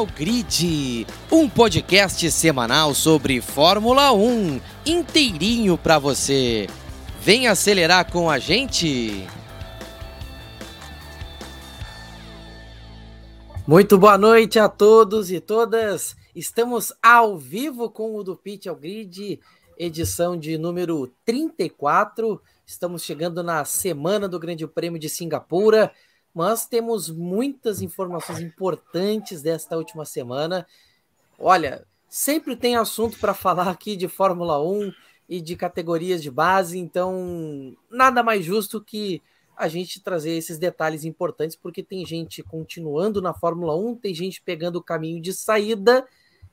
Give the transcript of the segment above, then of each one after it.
Ao Grid, um podcast semanal sobre Fórmula 1, inteirinho para você. Vem acelerar com a gente. Muito boa noite a todos e todas. Estamos ao vivo com o do Pitch ao Grid, edição de número 34. Estamos chegando na semana do Grande Prêmio de Singapura mas temos muitas informações importantes desta última semana. Olha, sempre tem assunto para falar aqui de Fórmula 1 e de categorias de base, então nada mais justo que a gente trazer esses detalhes importantes, porque tem gente continuando na Fórmula 1, tem gente pegando o caminho de saída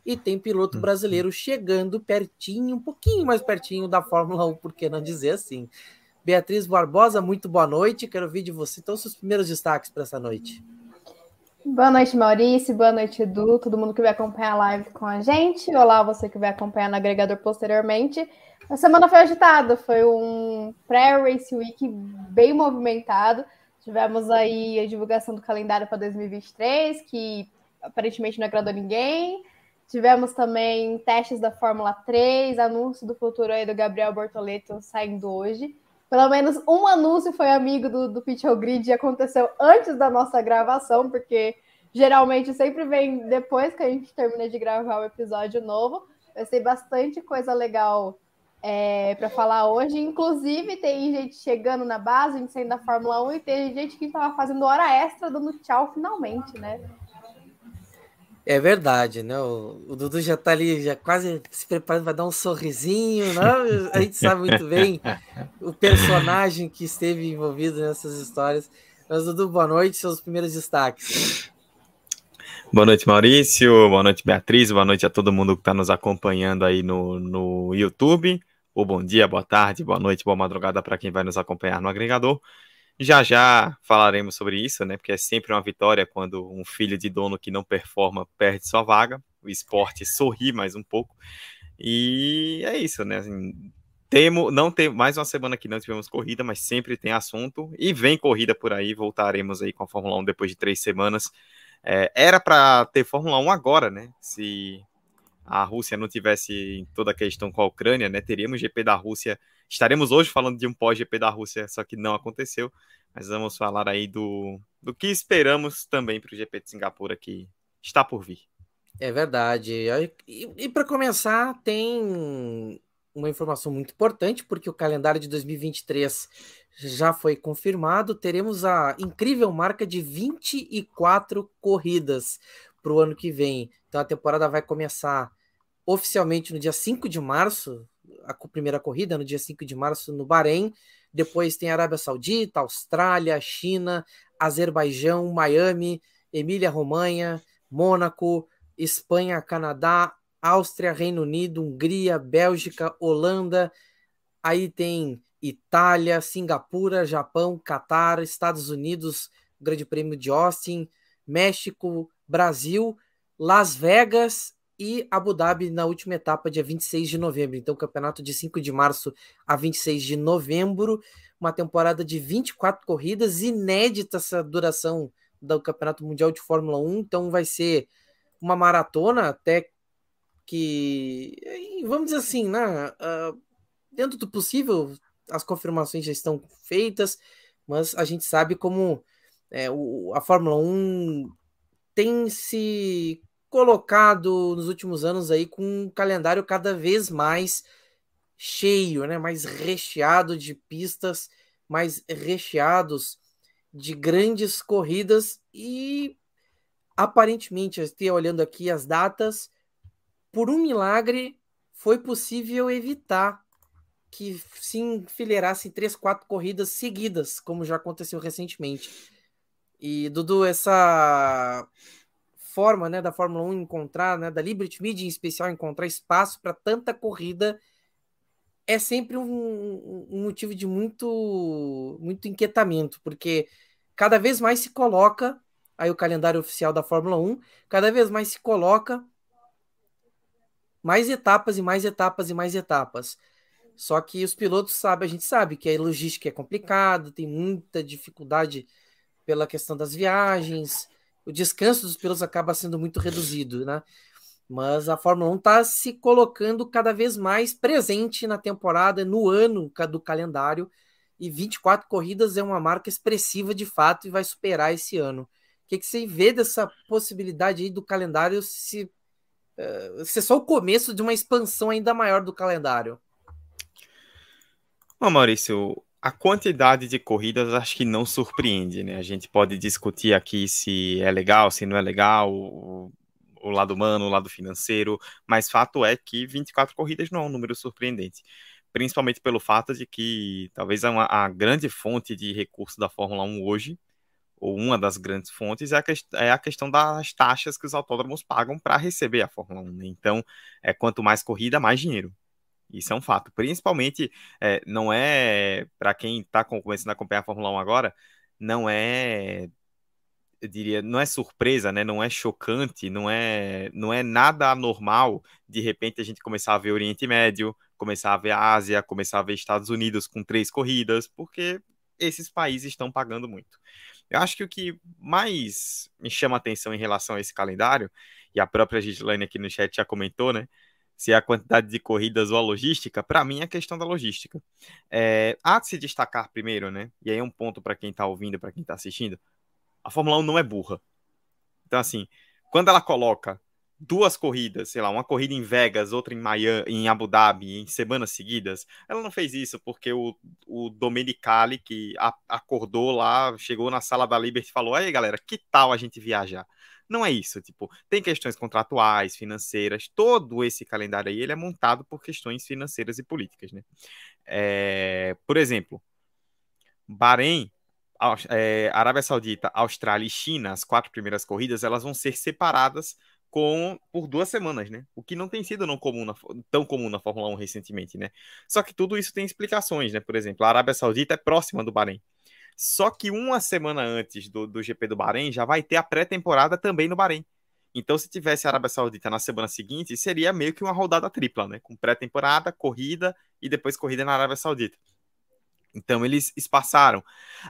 e tem piloto uhum. brasileiro chegando pertinho, um pouquinho mais pertinho da Fórmula 1, por que não dizer assim? Beatriz Barbosa, muito boa noite. Quero ouvir de você então seus primeiros destaques para essa noite. Boa noite, Maurício. Boa noite, Edu. Todo mundo que vai acompanhar a live com a gente. Olá, você que vai acompanhar no agregador posteriormente. A semana foi agitada, foi um pré-race week bem movimentado. Tivemos aí a divulgação do calendário para 2023, que aparentemente não agradou ninguém. Tivemos também testes da Fórmula 3, anúncio do futuro aí do Gabriel Bortoleto saindo hoje. Pelo menos um anúncio foi amigo do, do Pitch Grid e aconteceu antes da nossa gravação, porque geralmente sempre vem depois que a gente termina de gravar o episódio novo. Vai ser bastante coisa legal é, para falar hoje. Inclusive, tem gente chegando na base, a gente saindo da Fórmula 1 e tem gente que estava fazendo hora extra dando tchau finalmente, né? É verdade, né? O, o, Dudu já tá ali, já quase se preparando para dar um sorrisinho, né? A gente sabe muito bem o personagem que esteve envolvido nessas histórias. Mas, Dudu, boa noite, seus primeiros destaques. Boa noite, Maurício. Boa noite, Beatriz. Boa noite a todo mundo que está nos acompanhando aí no, no YouTube. Ou bom dia, boa tarde, boa noite, boa madrugada para quem vai nos acompanhar no agregador. Já já falaremos sobre isso, né? Porque é sempre uma vitória quando um filho de dono que não performa perde sua vaga. O esporte sorri mais um pouco. E é isso, né? Assim, temo, não tem mais uma semana que não tivemos corrida, mas sempre tem assunto. E vem corrida por aí. Voltaremos aí com a Fórmula 1 depois de três semanas. É, era para ter Fórmula 1 agora, né? Se a Rússia não tivesse toda a questão com a Ucrânia, né? Teríamos GP da Rússia Estaremos hoje falando de um pós-GP da Rússia, só que não aconteceu. Mas vamos falar aí do, do que esperamos também para o GP de Singapura que está por vir. É verdade. E, e para começar, tem uma informação muito importante, porque o calendário de 2023 já foi confirmado. Teremos a incrível marca de 24 corridas para o ano que vem. Então a temporada vai começar oficialmente no dia 5 de março, a primeira corrida no dia 5 de março no Bahrein. Depois tem Arábia Saudita, Austrália, China, Azerbaijão, Miami, Emília-Romanha, Mônaco, Espanha, Canadá, Áustria, Reino Unido, Hungria, Bélgica, Holanda. Aí tem Itália, Singapura, Japão, Catar, Estados Unidos, Grande Prêmio de Austin, México, Brasil, Las Vegas e Abu Dhabi na última etapa, dia 26 de novembro. Então, campeonato de 5 de março a 26 de novembro, uma temporada de 24 corridas, inédita essa duração do Campeonato Mundial de Fórmula 1. Então, vai ser uma maratona até que, vamos dizer assim, né? Uh, dentro do possível, as confirmações já estão feitas, mas a gente sabe como é, o, a Fórmula 1 tem se colocado nos últimos anos aí com um calendário cada vez mais cheio, né? Mais recheado de pistas, mais recheados de grandes corridas e aparentemente, eu olhando aqui as datas, por um milagre foi possível evitar que se enfileirassem três, quatro corridas seguidas, como já aconteceu recentemente. E Dudu, essa forma né, da Fórmula 1 encontrar, né, da Liberty Media em especial, encontrar espaço para tanta corrida é sempre um, um, motivo de muito, muito inquietamento, porque cada vez mais se coloca, aí o calendário oficial da Fórmula 1, cada vez mais se coloca mais etapas e mais etapas e mais etapas. Só que os pilotos sabem, a gente sabe que a logística é complicada, tem muita dificuldade pela questão das viagens, o descanso dos pilotos acaba sendo muito reduzido, né? Mas a Fórmula 1 está se colocando cada vez mais presente na temporada, no ano do calendário, e 24 corridas é uma marca expressiva de fato e vai superar esse ano. O que, que você vê dessa possibilidade aí do calendário se uh, ser só o começo de uma expansão ainda maior do calendário? Bom, Maurício, a quantidade de corridas acho que não surpreende, né? A gente pode discutir aqui se é legal, se não é legal, o, o lado humano, o lado financeiro, mas fato é que 24 corridas não é um número surpreendente. Principalmente pelo fato de que talvez a, a grande fonte de recurso da Fórmula 1 hoje, ou uma das grandes fontes, é a, é a questão das taxas que os autódromos pagam para receber a Fórmula 1. Né? Então, é, quanto mais corrida, mais dinheiro. Isso é um fato. Principalmente, é, não é, para quem está começando a acompanhar a Fórmula 1 agora, não é, eu diria, não é surpresa, né? Não é chocante, não é, não é nada anormal de repente a gente começar a ver Oriente Médio, começar a ver a Ásia, começar a ver Estados Unidos com três corridas, porque esses países estão pagando muito. Eu acho que o que mais me chama atenção em relação a esse calendário, e a própria Gislaine aqui no chat já comentou, né? Se é a quantidade de corridas ou a logística, para mim é a questão da logística. É, há de se destacar primeiro, né? E aí é um ponto para quem está ouvindo, para quem está assistindo. A Fórmula 1 não é burra. Então, assim, quando ela coloca duas corridas, sei lá, uma corrida em Vegas, outra em Miami, em Abu Dhabi, em semanas seguidas, ela não fez isso porque o, o Domenicali, que a, acordou lá, chegou na sala da Liberty e falou: aí galera, que tal a gente viajar? Não é isso, tipo, tem questões contratuais, financeiras, todo esse calendário aí ele é montado por questões financeiras e políticas, né? É, por exemplo, Bahrein, é, Arábia Saudita, Austrália e China, as quatro primeiras corridas, elas vão ser separadas com por duas semanas, né? O que não tem sido não comum na, tão comum na Fórmula 1 recentemente, né? Só que tudo isso tem explicações, né? Por exemplo, a Arábia Saudita é próxima do Bahrein. Só que uma semana antes do, do GP do Bahrein já vai ter a pré-temporada também no Bahrein. Então, se tivesse a Arábia Saudita na semana seguinte, seria meio que uma rodada tripla, né? Com pré-temporada, corrida e depois corrida na Arábia Saudita. Então, eles espaçaram.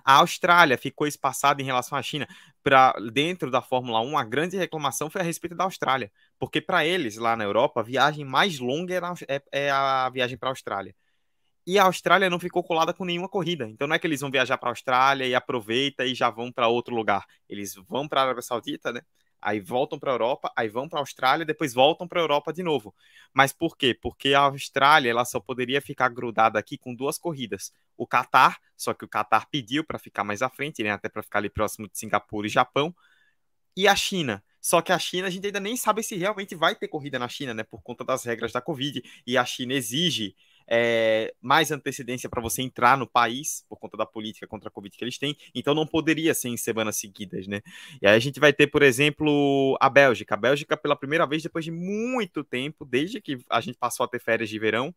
A Austrália ficou espaçada em relação à China. Para dentro da Fórmula 1, a grande reclamação foi a respeito da Austrália. Porque para eles, lá na Europa, a viagem mais longa é, é a viagem para a Austrália. E a Austrália não ficou colada com nenhuma corrida. Então não é que eles vão viajar para a Austrália e aproveita e já vão para outro lugar. Eles vão para a Arábia Saudita, né? Aí voltam para a Europa, aí vão para a Austrália, depois voltam para a Europa de novo. Mas por quê? Porque a Austrália ela só poderia ficar grudada aqui com duas corridas. O Catar, só que o Catar pediu para ficar mais à frente, né? até para ficar ali próximo de Singapura e Japão. E a China, só que a China, a gente ainda nem sabe se realmente vai ter corrida na China, né? Por conta das regras da Covid. E a China exige é, mais antecedência para você entrar no país, por conta da política contra a Covid que eles têm, então não poderia ser em semanas seguidas, né? E aí a gente vai ter, por exemplo, a Bélgica. A Bélgica, pela primeira vez, depois de muito tempo, desde que a gente passou a ter férias de verão,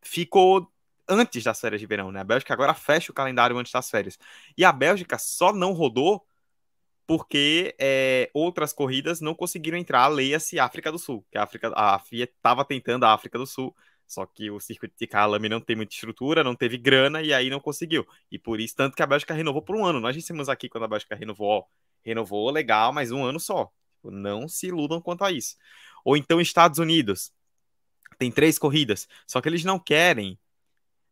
ficou antes das férias de verão, né? A Bélgica agora fecha o calendário antes das férias. E a Bélgica só não rodou porque é, outras corridas não conseguiram entrar, leia-se África do Sul, que a, África, a FIA estava tentando a África do Sul só que o circuito de Calame não tem muita estrutura, não teve grana e aí não conseguiu. E por isso, tanto que a Bélgica renovou por um ano. Nós dissemos aqui quando a Bélgica renovou, renovou legal, mas um ano só. Tipo, não se iludam quanto a isso. Ou então Estados Unidos. Tem três corridas, só que eles não querem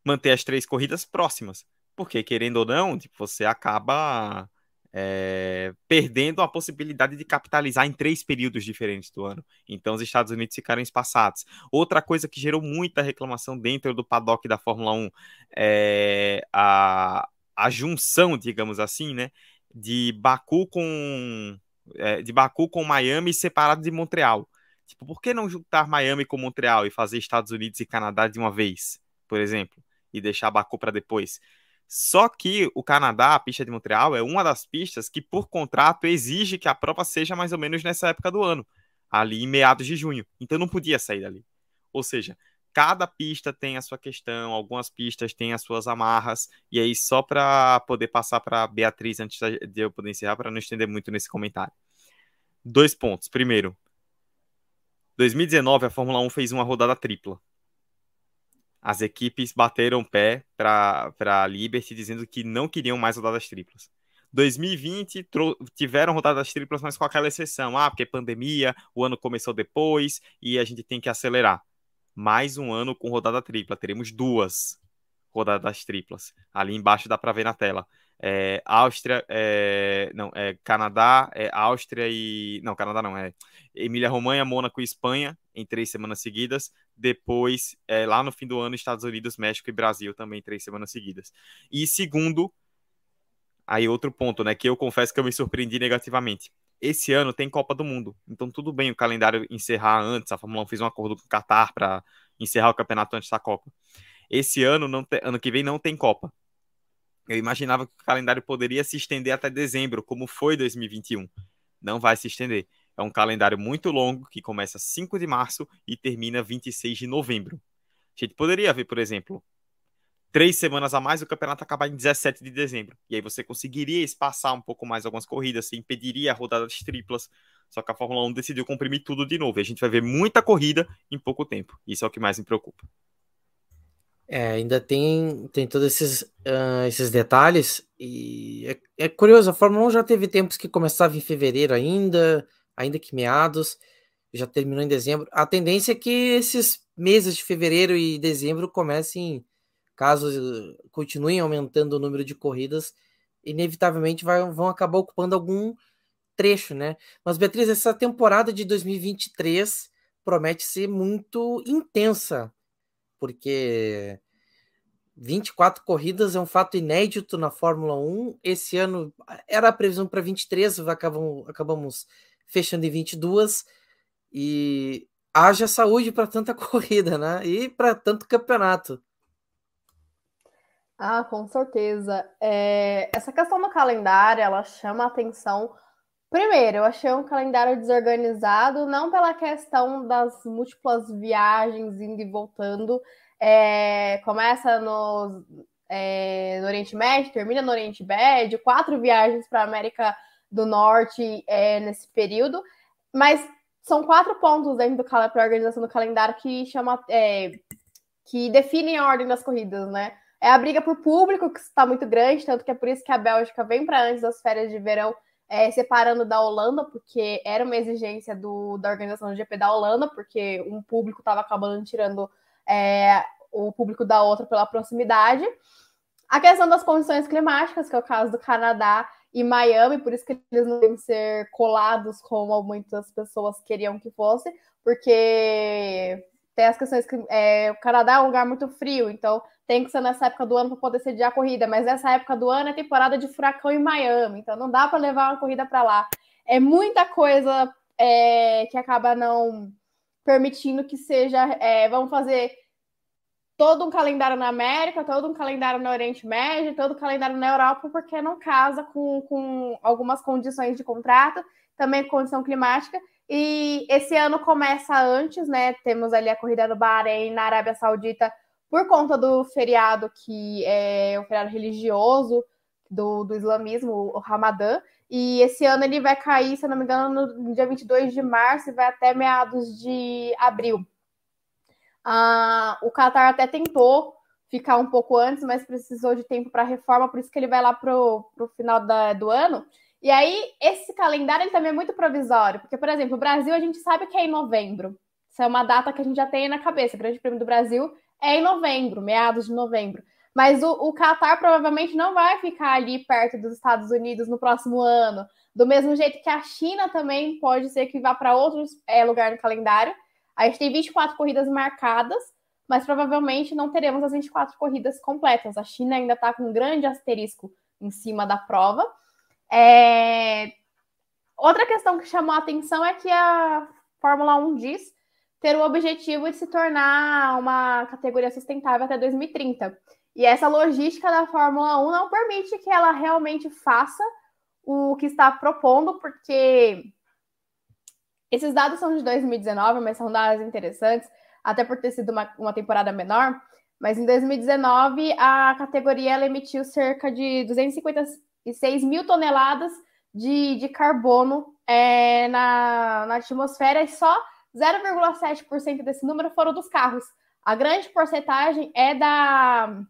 manter as três corridas próximas. Porque, querendo ou não, tipo, você acaba é, perdendo a possibilidade de capitalizar em três períodos diferentes do ano. Então, os Estados Unidos ficaram espaçados. Outra coisa que gerou muita reclamação dentro do paddock da Fórmula 1 é a, a junção, digamos assim, né, de Baku com é, de Baku com Miami separado de Montreal. Tipo, por que não juntar Miami com Montreal e fazer Estados Unidos e Canadá de uma vez, por exemplo, e deixar Baku para depois? Só que o Canadá, a pista de Montreal, é uma das pistas que, por contrato, exige que a prova seja mais ou menos nessa época do ano, ali em meados de junho. Então não podia sair dali. Ou seja, cada pista tem a sua questão, algumas pistas têm as suas amarras, e aí só para poder passar para Beatriz antes de eu poder encerrar, para não estender muito nesse comentário. Dois pontos. Primeiro, 2019 a Fórmula 1 fez uma rodada tripla as equipes bateram pé para a Liberty dizendo que não queriam mais rodadas triplas. 2020 tiveram rodadas triplas, mas com aquela exceção. Ah, porque pandemia, o ano começou depois e a gente tem que acelerar. Mais um ano com rodada tripla. Teremos duas rodadas triplas. Ali embaixo dá para ver na tela. É, Áustria, é, não, é Canadá, é Áustria e. Não, Canadá não, é Emília-Romanha, Mônaco e Espanha em três semanas seguidas. Depois, é, lá no fim do ano, Estados Unidos, México e Brasil também três semanas seguidas. E segundo, Aí outro ponto, né, que eu confesso que eu me surpreendi negativamente. Esse ano tem Copa do Mundo, então tudo bem o calendário encerrar antes, a Fórmula 1 fez um acordo com o Qatar para encerrar o campeonato antes da Copa. Esse ano, não te... ano que vem, não tem Copa. Eu imaginava que o calendário poderia se estender até dezembro, como foi 2021. Não vai se estender. É um calendário muito longo, que começa 5 de março e termina 26 de novembro. A gente poderia ver, por exemplo, três semanas a mais, o campeonato acabar em 17 de dezembro. E aí você conseguiria espaçar um pouco mais algumas corridas, você impediria a rodada de triplas. Só que a Fórmula 1 decidiu comprimir tudo de novo. E a gente vai ver muita corrida em pouco tempo. Isso é o que mais me preocupa. É, ainda tem, tem todos esses, uh, esses detalhes. E é, é, curioso, a Fórmula 1 já teve tempos que começava em fevereiro ainda, ainda que meados, já terminou em dezembro. A tendência é que esses meses de fevereiro e dezembro comecem caso continuem aumentando o número de corridas, inevitavelmente vai, vão acabar ocupando algum trecho, né? Mas, Beatriz, essa temporada de 2023 promete ser muito intensa, porque 24 corridas é um fato inédito na Fórmula 1. Esse ano era a previsão para 23, acabamos, acabamos fechando em 22. E haja saúde para tanta corrida, né? E para tanto campeonato. Ah, com certeza. É, essa questão do calendário, ela chama a atenção. Primeiro, eu achei um calendário desorganizado, não pela questão das múltiplas viagens indo e voltando. É, começa no, é, no Oriente Médio, termina no Oriente Médio, quatro viagens para a América do Norte é, nesse período, mas são quatro pontos dentro do para a organização do calendário que chama é, que definem a ordem das corridas, né? É a briga por público, que está muito grande, tanto que é por isso que a Bélgica vem para antes das férias de verão, é, separando da Holanda, porque era uma exigência do, da organização do GP da Holanda, porque um público estava acabando tirando é, o público da outra pela proximidade. A questão das condições climáticas, que é o caso do Canadá e Miami, por isso que eles não devem ser colados como muitas pessoas queriam que fosse, porque tem as questões que é, o Canadá é um lugar muito frio, então tem que ser nessa época do ano para poder sediar a corrida, mas essa época do ano é temporada de furacão em Miami, então não dá para levar uma corrida para lá. É muita coisa é, que acaba não permitindo que seja. É, vamos fazer todo um calendário na América, todo um calendário no Oriente Médio, todo um calendário na Europa, porque não casa com, com algumas condições de contrato, também condição climática. E esse ano começa antes, né? Temos ali a corrida do Bahrein na Arábia Saudita por conta do feriado que é o feriado religioso do, do islamismo, o Ramadã. E esse ano ele vai cair, se não me engano, no dia 22 de março e vai até meados de abril. Ah, o Qatar até tentou ficar um pouco antes, mas precisou de tempo para reforma, por isso que ele vai lá para o final da, do ano. E aí, esse calendário ele também é muito provisório, porque, por exemplo, o Brasil a gente sabe que é em novembro. Isso é uma data que a gente já tem na cabeça. O Grande Prêmio do Brasil é em novembro, meados de novembro. Mas o, o Qatar provavelmente não vai ficar ali perto dos Estados Unidos no próximo ano. Do mesmo jeito que a China também pode ser que vá para outros é, lugares no calendário. A gente tem 24 corridas marcadas, mas provavelmente não teremos as 24 corridas completas. A China ainda está com um grande asterisco em cima da prova. É... Outra questão que chamou a atenção é que a Fórmula 1 diz ter o objetivo de se tornar uma categoria sustentável até 2030. E essa logística da Fórmula 1 não permite que ela realmente faça o que está propondo, porque esses dados são de 2019, mas são dados interessantes, até por ter sido uma, uma temporada menor. Mas em 2019, a categoria emitiu cerca de 256 mil toneladas de, de carbono é, na, na atmosfera e só 0,7% desse número foram dos carros. A grande porcentagem é da,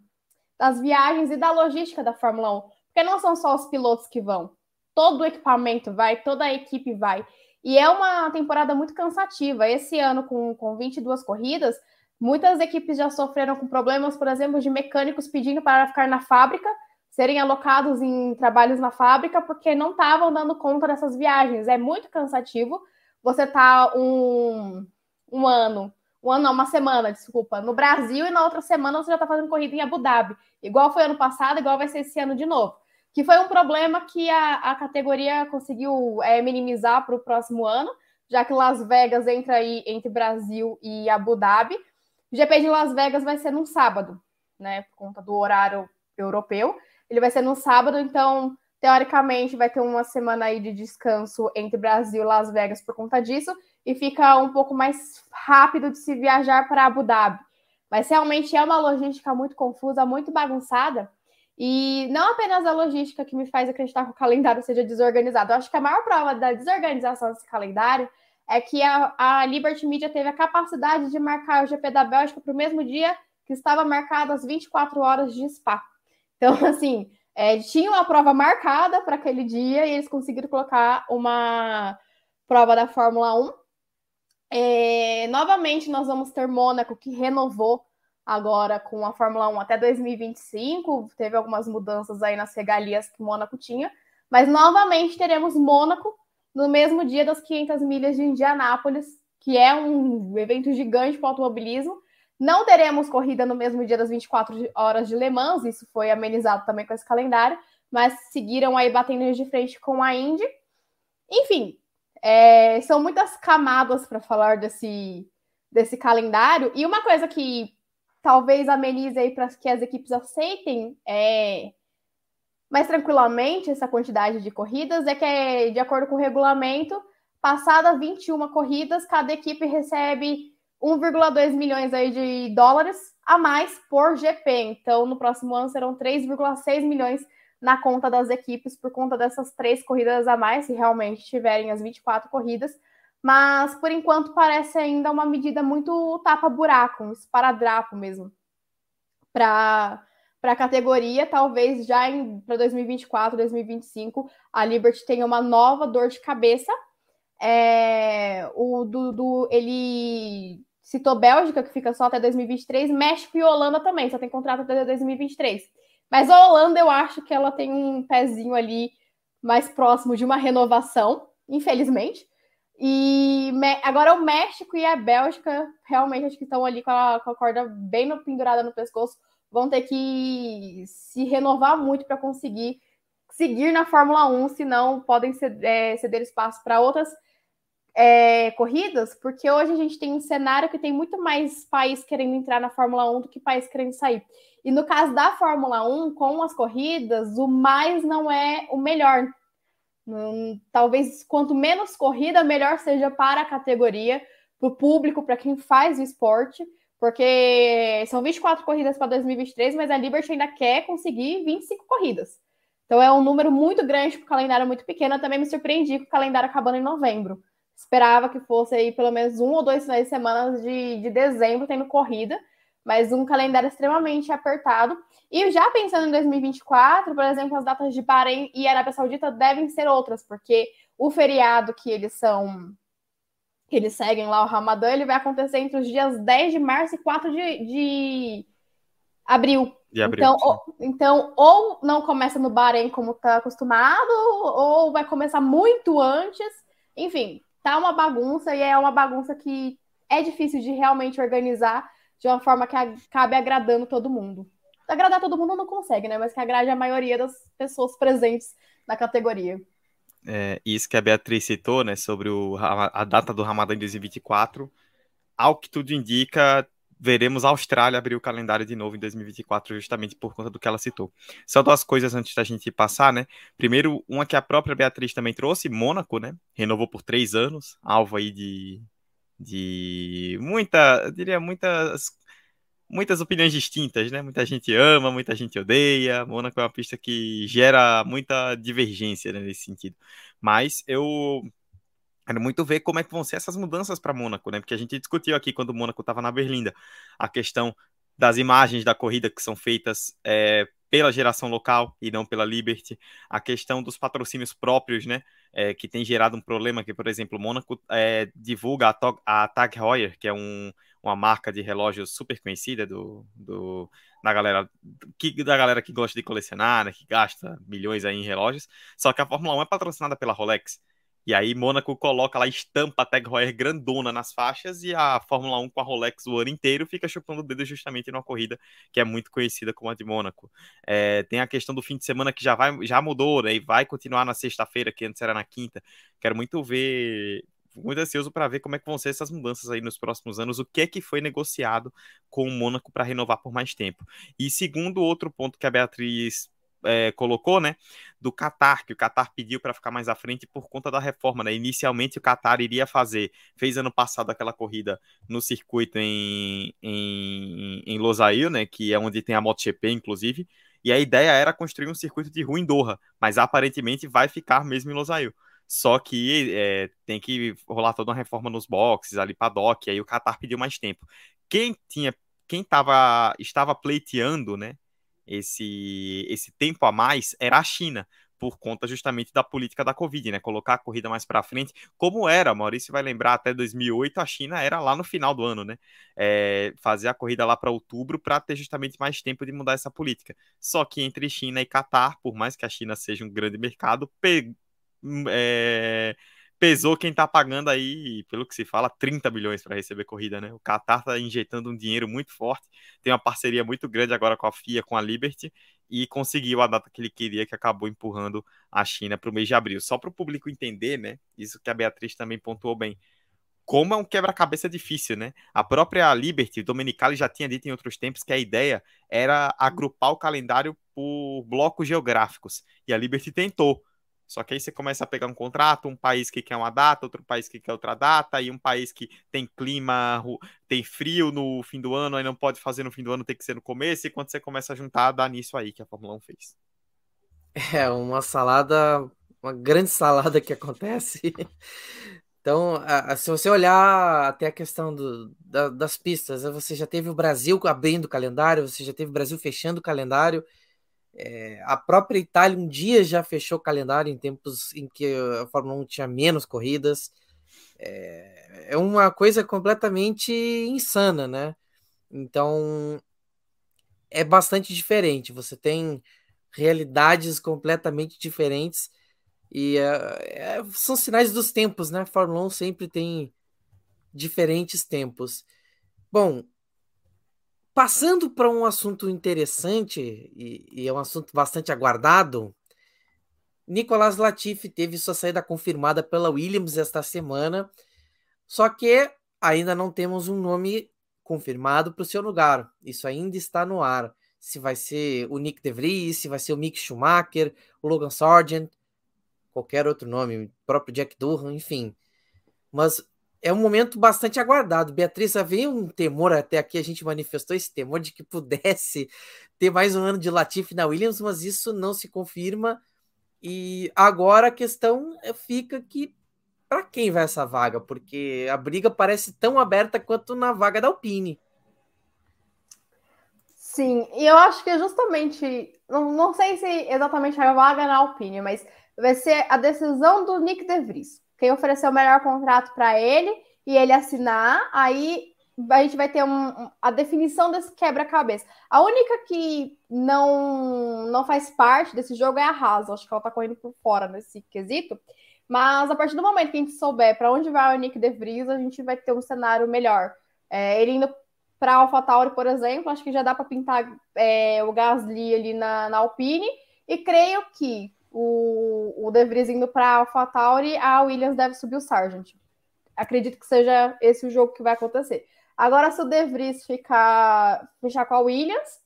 das viagens e da logística da Fórmula 1. Porque não são só os pilotos que vão. Todo o equipamento vai, toda a equipe vai. E é uma temporada muito cansativa. Esse ano, com, com 22 corridas, muitas equipes já sofreram com problemas, por exemplo, de mecânicos pedindo para ficar na fábrica, serem alocados em trabalhos na fábrica, porque não estavam dando conta dessas viagens. É muito cansativo. Você tá um, um ano, um ano, uma semana, desculpa, no Brasil, e na outra semana você já está fazendo corrida em Abu Dhabi. Igual foi ano passado, igual vai ser esse ano de novo que foi um problema que a, a categoria conseguiu é, minimizar para o próximo ano, já que Las Vegas entra aí entre Brasil e Abu Dhabi. O GP de Las Vegas vai ser num sábado, né? Por conta do horário europeu. Ele vai ser no sábado, então, teoricamente, vai ter uma semana aí de descanso entre Brasil e Las Vegas por conta disso, e fica um pouco mais rápido de se viajar para Abu Dhabi. Mas realmente é uma logística muito confusa, muito bagunçada. E não apenas a logística que me faz acreditar que o calendário seja desorganizado. Eu acho que a maior prova da desorganização desse calendário é que a, a Liberty Media teve a capacidade de marcar o GP da Bélgica para o mesmo dia que estava marcado às 24 horas de Spa. Então, assim, é, tinha uma prova marcada para aquele dia e eles conseguiram colocar uma prova da Fórmula 1. É, novamente, nós vamos ter Mônaco, que renovou agora com a Fórmula 1 até 2025. Teve algumas mudanças aí nas regalias que Mônaco tinha, mas novamente teremos Mônaco no mesmo dia das 500 milhas de Indianápolis, que é um evento gigante para o automobilismo. Não teremos corrida no mesmo dia das 24 horas de Le Mans, isso foi amenizado também com esse calendário, mas seguiram aí batendo de frente com a Indy. Enfim, é, são muitas camadas para falar desse, desse calendário. E uma coisa que talvez amenize aí para que as equipes aceitem é, mais tranquilamente essa quantidade de corridas, é que, é, de acordo com o regulamento, passada 21 corridas, cada equipe recebe 1,2 milhões aí de dólares a mais por GP. Então, no próximo ano serão 3,6 milhões na conta das equipes por conta dessas três corridas a mais, se realmente tiverem as 24 corridas mas por enquanto parece ainda uma medida muito tapa-buraco, um esparadrapo mesmo, para a categoria. Talvez já para 2024, 2025, a Liberty tenha uma nova dor de cabeça. É, o Dudu, ele citou Bélgica, que fica só até 2023, México e Holanda também, só tem contrato até 2023. Mas a Holanda, eu acho que ela tem um pezinho ali mais próximo de uma renovação, infelizmente. E agora o México e a Bélgica realmente acho que estão ali com a, com a corda bem no, pendurada no pescoço. Vão ter que se renovar muito para conseguir seguir na Fórmula 1, senão podem ceder, é, ceder espaço para outras é, corridas, porque hoje a gente tem um cenário que tem muito mais país querendo entrar na Fórmula 1 do que país querendo sair. E no caso da Fórmula 1, com as corridas, o mais não é o melhor. Hum, talvez quanto menos corrida, melhor seja para a categoria, para o público, para quem faz o esporte, porque são 24 corridas para 2023, mas a Liberty ainda quer conseguir 25 corridas. Então é um número muito grande para o calendário muito pequeno. Eu também me surpreendi com o calendário acabando em novembro. Esperava que fosse aí pelo menos um ou dois finais de semana de, de dezembro tendo corrida mas um calendário extremamente apertado. E já pensando em 2024, por exemplo, as datas de Bahrein e Arábia Saudita devem ser outras, porque o feriado que eles são que eles seguem lá o Ramadã, ele vai acontecer entre os dias 10 de março e 4 de, de abril. De abril então, ou, então, ou não começa no Bahrein como está acostumado, ou vai começar muito antes. Enfim, tá uma bagunça e é uma bagunça que é difícil de realmente organizar de uma forma que acabe agradando todo mundo. Agradar todo mundo não consegue, né? Mas que agrade a maioria das pessoas presentes na categoria. É, isso que a Beatriz citou, né, sobre o, a, a data do Ramadã em 2024, ao que tudo indica, veremos a Austrália abrir o calendário de novo em 2024, justamente por conta do que ela citou. Só duas coisas antes da gente passar, né? Primeiro, uma que a própria Beatriz também trouxe, Mônaco, né? Renovou por três anos, alvo aí de de muita, diria muitas muitas opiniões distintas, né? Muita gente ama, muita gente odeia. Mônaco é uma pista que gera muita divergência né, nesse sentido. Mas eu quero muito ver como é que vão ser essas mudanças para Mônaco, né? Porque a gente discutiu aqui quando o Mônaco estava na Berlinda a questão das imagens da corrida que são feitas é, pela geração local e não pela Liberty, a questão dos patrocínios próprios, né, é, que tem gerado um problema que, por exemplo, o Mônaco é, divulga a, a Tag Heuer, que é um, uma marca de relógios super conhecida do, do, da, galera, que, da galera que gosta de colecionar, né, que gasta milhões aí em relógios, só que a Fórmula 1 é patrocinada pela Rolex, e aí Mônaco coloca lá, estampa a Tag Heuer grandona nas faixas e a Fórmula 1 com a Rolex o ano inteiro fica chupando o dedo justamente numa corrida que é muito conhecida como a de Mônaco. É, tem a questão do fim de semana que já, vai, já mudou, né? E vai continuar na sexta-feira, que antes era na quinta. Quero muito ver muito ansioso para ver como é que vão ser essas mudanças aí nos próximos anos, o que é que foi negociado com o Mônaco para renovar por mais tempo. E segundo outro ponto que a Beatriz é, colocou, né, do Qatar, que o Qatar pediu para ficar mais à frente por conta da reforma, né? Inicialmente o Qatar iria fazer, fez ano passado aquela corrida no circuito em, em, em Losail, né, que é onde tem a MotoGP, inclusive, e a ideia era construir um circuito de rua em Doha, mas aparentemente vai ficar mesmo em Losail. Só que é, tem que rolar toda uma reforma nos boxes, ali paddock, aí o Qatar pediu mais tempo. Quem tinha, quem tava, estava pleiteando, né, esse, esse tempo a mais era a China, por conta justamente da política da Covid, né? Colocar a corrida mais para frente, como era, Maurício vai lembrar, até 2008 a China era lá no final do ano, né? É, fazer a corrida lá para outubro para ter justamente mais tempo de mudar essa política. Só que entre China e Catar, por mais que a China seja um grande mercado, é, pesou quem tá pagando aí, pelo que se fala, 30 bilhões para receber corrida, né? O Qatar tá injetando um dinheiro muito forte, tem uma parceria muito grande agora com a FIA, com a Liberty, e conseguiu a data que ele queria, que acabou empurrando a China para o mês de abril. Só para o público entender, né? Isso que a Beatriz também pontuou bem. Como é um quebra-cabeça difícil, né? A própria Liberty, Domenicali já tinha dito em outros tempos que a ideia era agrupar o calendário por blocos geográficos. E a Liberty tentou só que aí você começa a pegar um contrato, um país que quer uma data, outro país que quer outra data, e um país que tem clima, tem frio no fim do ano, aí não pode fazer no fim do ano, tem que ser no começo, e quando você começa a juntar, dá nisso aí que a Fórmula 1 fez. É uma salada, uma grande salada que acontece. Então, se você olhar até a questão do, da, das pistas, você já teve o Brasil abrindo o calendário, você já teve o Brasil fechando o calendário, é, a própria Itália um dia já fechou o calendário em tempos em que a Fórmula 1 tinha menos corridas. É, é uma coisa completamente insana, né? Então é bastante diferente. Você tem realidades completamente diferentes e é, são sinais dos tempos, né? A Fórmula 1 sempre tem diferentes tempos. Bom, Passando para um assunto interessante, e, e, é um assunto bastante aguardado, Nicolas Latifi teve sua saída confirmada pela Williams esta semana, só que ainda não temos um nome confirmado para o seu lugar. Isso ainda está no ar. Se vai ser o Nick DeVries, se vai ser o Mick Schumacher, o Logan Sargent, qualquer outro nome, próprio Jack Durham, enfim. Mas é um momento bastante aguardado. Beatriz, havia um temor até aqui, a gente manifestou esse temor de que pudesse ter mais um ano de Latifi na Williams, mas isso não se confirma. E agora a questão fica que para quem vai essa vaga? Porque a briga parece tão aberta quanto na vaga da Alpine. Sim, e eu acho que é justamente, não, não sei se exatamente a vaga na Alpine, mas vai ser a decisão do Nick De Vries quem oferecer o melhor contrato para ele e ele assinar, aí a gente vai ter um, a definição desse quebra-cabeça. A única que não não faz parte desse jogo é a Haas. Acho que ela tá correndo por fora nesse quesito. Mas a partir do momento que a gente souber para onde vai o Nick De Vries, a gente vai ter um cenário melhor. É, ele indo para AlphaTauri, por exemplo, acho que já dá para pintar é, o Gasly ali na, na Alpine. E creio que o, o De Vries indo para AlphaTauri, a Williams deve subir o Sargent. Acredito que seja esse o jogo que vai acontecer. Agora, se o De Vries ficar, fechar com a Williams,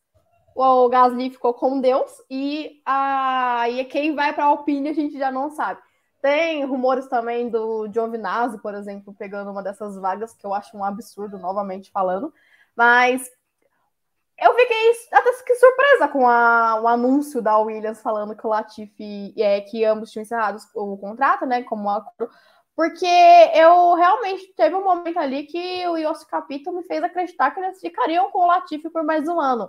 o Gasly ficou com Deus, e, a, e quem vai para a Alpine a gente já não sabe. Tem rumores também do Giovinazzi, por exemplo, pegando uma dessas vagas, que eu acho um absurdo, novamente falando. Mas eu fiquei até que surpresa com a, o anúncio da Williams falando que o Latifi é que ambos tinham encerrado o contrato, né? Como acordo, porque eu realmente teve um momento ali que o Yossi Capito me fez acreditar que eles ficariam com o Latifi por mais um ano.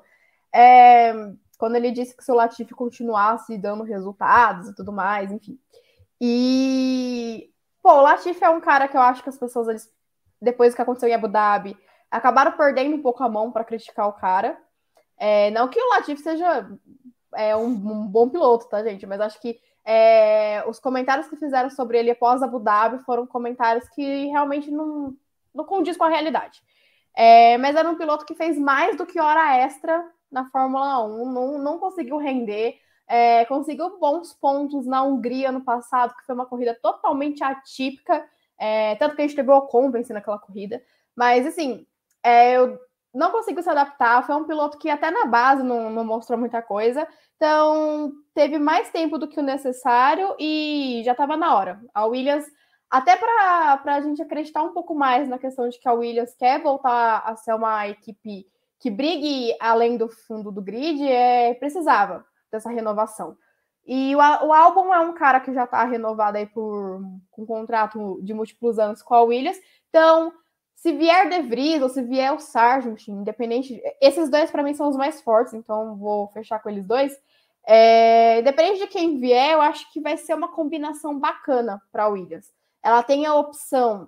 É, quando ele disse que se o Latifi continuasse dando resultados e tudo mais, enfim. E, pô, o Latifi é um cara que eu acho que as pessoas, eles, depois que aconteceu em Abu Dhabi, acabaram perdendo um pouco a mão para criticar o cara. É, não que o Latifi seja é, um, um, bom piloto, tá, gente? Mas acho que é, os comentários que fizeram sobre ele após Abu Dhabi foram comentários que realmente não, não condiz com a realidade. É, mas era um piloto que fez mais do que hora extra na Fórmula 1, não, não conseguiu render. É, conseguiu bons pontos na Hungria no passado, que foi uma corrida totalmente atípica, é, tanto que a gente teve o Ocon vencendo aquela corrida. Mas, assim, é, eu não conseguiu se adaptar. Foi um piloto que até na base não, não mostrou muita coisa. Então, teve mais tempo do que o necessário e já estava na hora. A Williams, até para a gente acreditar um pouco mais na questão de que a Williams quer voltar a ser uma equipe que brigue além do fundo do grid, é, precisava dessa renovação. E o, o álbum é um cara que já está renovado aí por com um contrato de múltiplos anos com a Williams. Então, se vier De Vries ou se vier o Sargent, independente. Esses dois, para mim, são os mais fortes, então vou fechar com eles dois. É, independente de quem vier, eu acho que vai ser uma combinação bacana para Williams. Ela tem a opção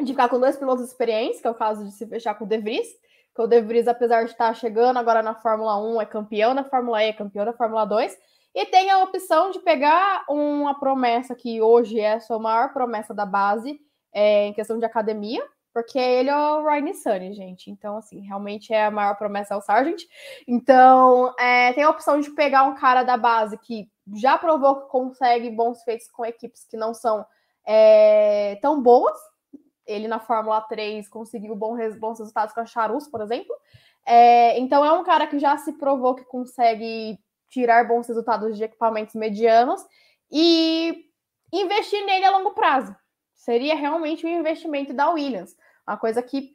de ficar com dois pilotos experientes, que é o caso de se fechar com o De Vries, que o De Vries, apesar de estar chegando agora na Fórmula 1, é campeão da Fórmula E, é campeão da Fórmula 2, e tem a opção de pegar uma promessa que hoje é a sua maior promessa da base é, em questão de academia, porque ele é o Ryan Sunny, gente. Então, assim, realmente é a maior promessa ao Sargent. Então, é, tem a opção de pegar um cara da base que já provou que consegue bons feitos com equipes que não são é, tão boas. Ele na Fórmula 3 conseguiu bons, resultados com a Charus, por exemplo. É, então, é um cara que já se provou que consegue tirar bons resultados de equipamentos medianos e investir nele a longo prazo. Seria realmente um investimento da Williams. Uma coisa que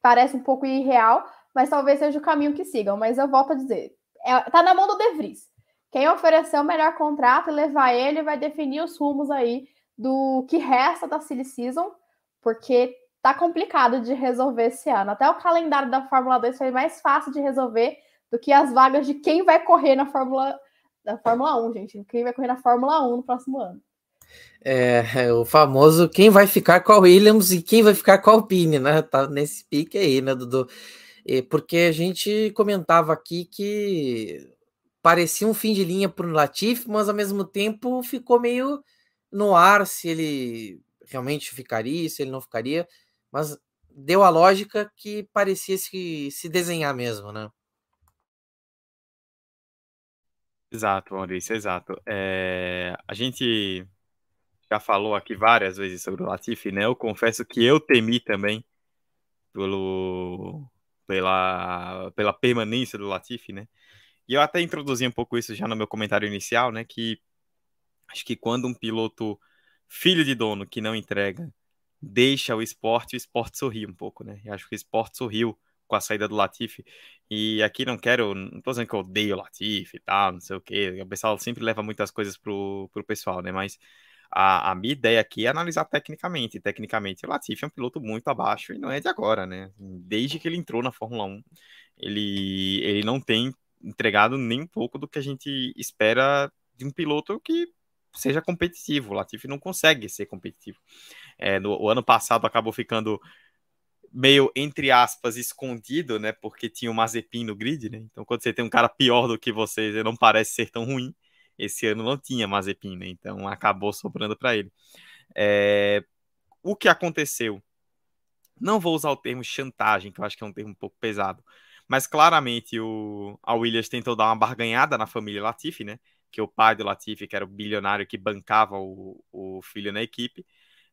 parece um pouco irreal, mas talvez seja o caminho que sigam. Mas eu volto a dizer, é, tá na mão do De Vries. Quem oferecer o melhor contrato e levar ele vai definir os rumos aí do que resta da Silly Season, porque tá complicado de resolver esse ano. Até o calendário da Fórmula 2 foi mais fácil de resolver do que as vagas de quem vai correr na Fórmula da Fórmula 1, gente. Quem vai correr na Fórmula 1 no próximo ano. É, o famoso quem vai ficar com a Williams e quem vai ficar com a Alpine, né? Tá nesse pique aí, né, Dudu? Porque a gente comentava aqui que parecia um fim de linha para o Latifi, mas ao mesmo tempo ficou meio no ar se ele realmente ficaria, se ele não ficaria, mas deu a lógica que parecia se, se desenhar mesmo, né? Exato, Maurício, exato. É, a gente já falou aqui várias vezes sobre o Latifi, né? Eu confesso que eu temi também pelo, pela, pela permanência do Latifi, né? E eu até introduzi um pouco isso já no meu comentário inicial, né? Que acho que quando um piloto filho de dono que não entrega deixa o esporte, o esporte sorri um pouco, né? E acho que o esporte sorriu com a saída do Latifi. E aqui não quero, não tô dizendo que eu odeio o Latifi e tal, não sei o quê. O pessoal sempre leva muitas coisas pro, pro pessoal, né? Mas a, a, minha ideia aqui é analisar tecnicamente. Tecnicamente, o Latifi é um piloto muito abaixo e não é de agora, né? Desde que ele entrou na Fórmula 1, ele, ele não tem entregado nem um pouco do que a gente espera de um piloto que seja competitivo. O Latifi não consegue ser competitivo. É, no, o ano passado acabou ficando meio, entre aspas, escondido, né? Porque tinha o Mazepin no grid, né? Então, quando você tem um cara pior do que você, ele não parece ser tão ruim. Esse ano não tinha Mazepin, né? Então acabou sobrando para ele. É... O que aconteceu? Não vou usar o termo chantagem, que eu acho que é um termo um pouco pesado. Mas claramente o a Williams tentou dar uma barganhada na família Latifi, né? Que o pai do Latifi, que era o bilionário que bancava o, o filho na equipe.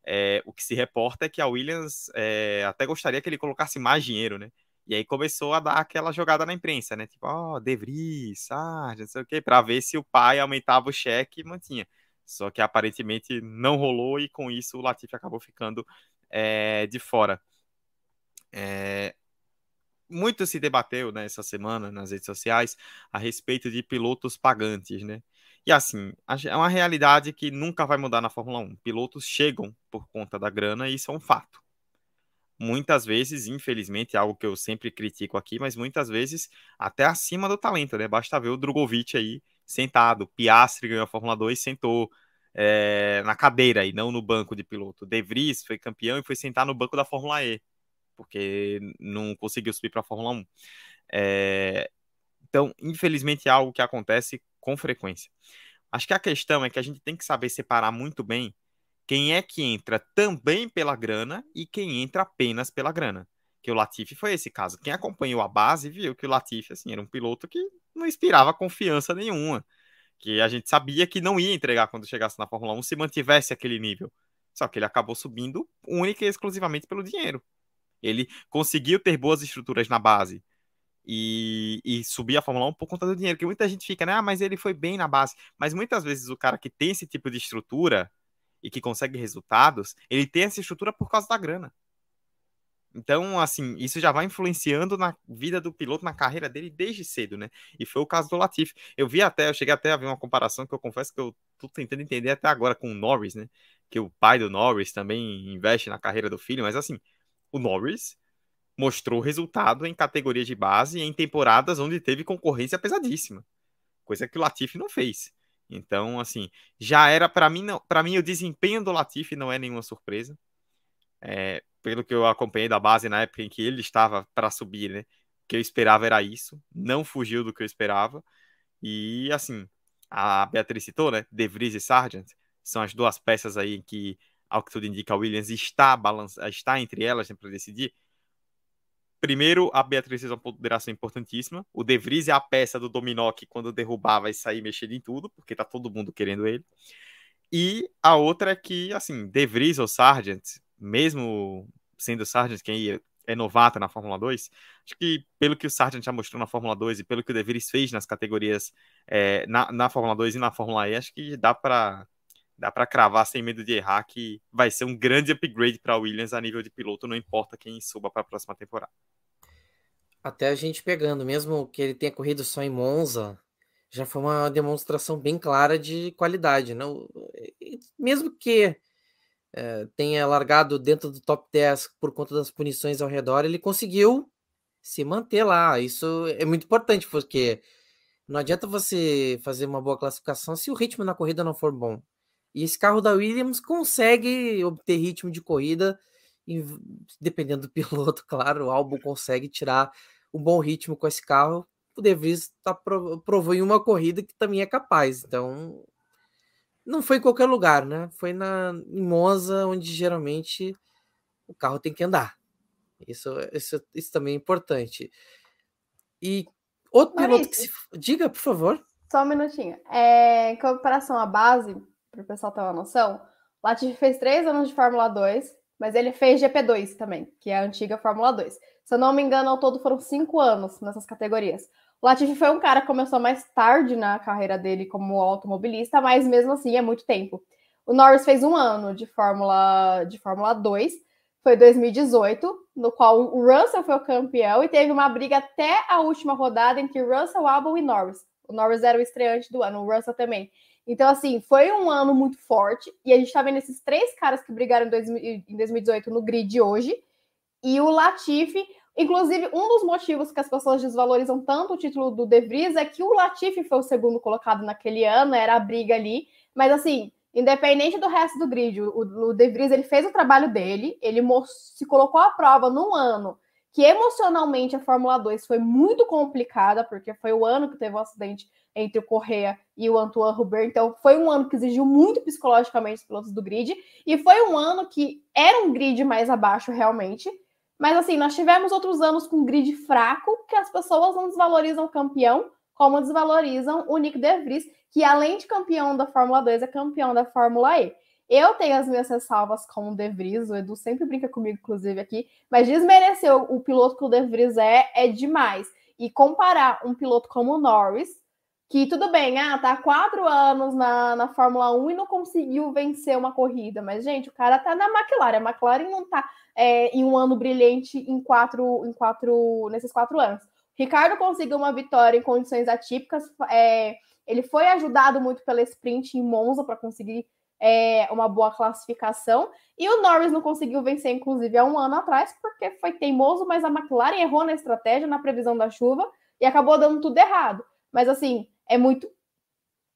É, o que se reporta é que a Williams é, até gostaria que ele colocasse mais dinheiro, né? E aí começou a dar aquela jogada na imprensa, né? Tipo, ó, oh, De Vries, ah, não sei o quê, para ver se o pai aumentava o cheque e mantinha. Só que aparentemente não rolou e com isso o Latifi acabou ficando é, de fora. É, muito se debateu nessa né, semana nas redes sociais a respeito de pilotos pagantes, né? E assim, é uma realidade que nunca vai mudar na Fórmula 1. Pilotos chegam por conta da grana e isso é um fato. Muitas vezes, infelizmente, é algo que eu sempre critico aqui, mas muitas vezes até acima do talento, né? Basta ver o Drogovic aí sentado. Piastri ganhou a Fórmula 2, sentou é, na cadeira e não no banco de piloto. De Vries foi campeão e foi sentar no banco da Fórmula E, porque não conseguiu subir para a Fórmula 1. É, então, infelizmente, é algo que acontece com frequência. Acho que a questão é que a gente tem que saber separar muito bem quem é que entra também pela grana e quem entra apenas pela grana. Que o Latifi foi esse caso. Quem acompanhou a base viu que o Latifi assim, era um piloto que não inspirava confiança nenhuma. Que a gente sabia que não ia entregar quando chegasse na Fórmula 1 se mantivesse aquele nível. Só que ele acabou subindo única e exclusivamente pelo dinheiro. Ele conseguiu ter boas estruturas na base e, e subir a Fórmula 1 por conta do dinheiro. Que muita gente fica, né? Ah, mas ele foi bem na base. Mas muitas vezes o cara que tem esse tipo de estrutura e que consegue resultados, ele tem essa estrutura por causa da grana. Então, assim, isso já vai influenciando na vida do piloto, na carreira dele desde cedo, né? E foi o caso do Latifi. Eu vi até, eu cheguei até a ver uma comparação que eu confesso que eu tô tentando entender até agora com o Norris, né? Que o pai do Norris também investe na carreira do filho, mas assim, o Norris mostrou resultado em categorias de base em temporadas onde teve concorrência pesadíssima, coisa que o Latifi não fez. Então, assim, já era para mim, para mim o desempenho do Latifi não é nenhuma surpresa. É, pelo que eu acompanhei da base na época em que ele estava para subir, né? O que eu esperava era isso, não fugiu do que eu esperava. E assim, a Beatriz citou, né? De Vries e Sargent são as duas peças aí que, ao que tudo indica, a Williams está balança, está entre elas né, para decidir. Primeiro, a Beatriz é uma ponderação importantíssima. O De Vries é a peça do dominó que, quando derrubar, vai sair mexendo em tudo, porque tá todo mundo querendo ele. E a outra é que, assim, De Vries ou Sargent, mesmo sendo Sargent quem é novato na Fórmula 2, acho que pelo que o Sargent já mostrou na Fórmula 2 e pelo que o De Vries fez nas categorias é, na, na Fórmula 2 e na Fórmula E, acho que dá para dá para cravar sem medo de errar que vai ser um grande upgrade para Williams a nível de piloto, não importa quem suba para a próxima temporada. Até a gente pegando, mesmo que ele tenha corrido só em Monza, já foi uma demonstração bem clara de qualidade, não? Mesmo que é, tenha largado dentro do top 10 por conta das punições ao redor, ele conseguiu se manter lá. Isso é muito importante, porque não adianta você fazer uma boa classificação se o ritmo na corrida não for bom. E esse carro da Williams consegue obter ritmo de corrida, dependendo do piloto, claro, o álbum consegue tirar um bom ritmo com esse carro. O De Vries tá, provou em uma corrida que também é capaz. Então, não foi em qualquer lugar, né? Foi na, em Monza, onde geralmente o carro tem que andar. Isso, isso, isso também é importante. E outro piloto que se... Diga, por favor. Só um minutinho. É, em comparação à base, para o pessoal ter uma noção, Latifi fez três anos de Fórmula 2, mas ele fez GP2 também, que é a antiga Fórmula 2. Se eu não me engano, ao todo foram cinco anos nessas categorias. O Latifi foi um cara que começou mais tarde na carreira dele como automobilista, mas mesmo assim é muito tempo. O Norris fez um ano de Fórmula de Fórmula 2, foi 2018, no qual o Russell foi o campeão e teve uma briga até a última rodada entre Russell, Albon e Norris. O Norris era o estreante do ano, o Russell também. Então, assim, foi um ano muito forte. E a gente tá vendo esses três caras que brigaram em 2018 no grid hoje. E o Latifi, inclusive, um dos motivos que as pessoas desvalorizam tanto o título do De Vries é que o Latifi foi o segundo colocado naquele ano, era a briga ali. Mas, assim, independente do resto do grid, o, o De Vries ele fez o trabalho dele, ele se colocou à prova num ano que emocionalmente a Fórmula 2 foi muito complicada, porque foi o ano que teve o acidente entre o Correa e o Antoine Hubert. Então, foi um ano que exigiu muito psicologicamente os pilotos do grid. E foi um ano que era um grid mais abaixo, realmente. Mas, assim, nós tivemos outros anos com grid fraco, que as pessoas não desvalorizam o campeão, como desvalorizam o Nick De Vries, que além de campeão da Fórmula 2, é campeão da Fórmula E. Eu tenho as minhas ressalvas com o De Vries, o Edu sempre brinca comigo, inclusive, aqui, mas desmerecer o, o piloto que o De Vries é, é demais. E comparar um piloto como o Norris, que tudo bem, ah, tá há quatro anos na, na Fórmula 1 e não conseguiu vencer uma corrida, mas, gente, o cara tá na McLaren, a McLaren não tá é, em um ano brilhante em quatro, em quatro, nesses quatro anos. Ricardo conseguiu uma vitória em condições atípicas, é, Ele foi ajudado muito pela sprint em Monza para conseguir é, uma boa classificação. E o Norris não conseguiu vencer, inclusive, há um ano atrás, porque foi teimoso, mas a McLaren errou na estratégia, na previsão da chuva, e acabou dando tudo errado. Mas assim, é muito.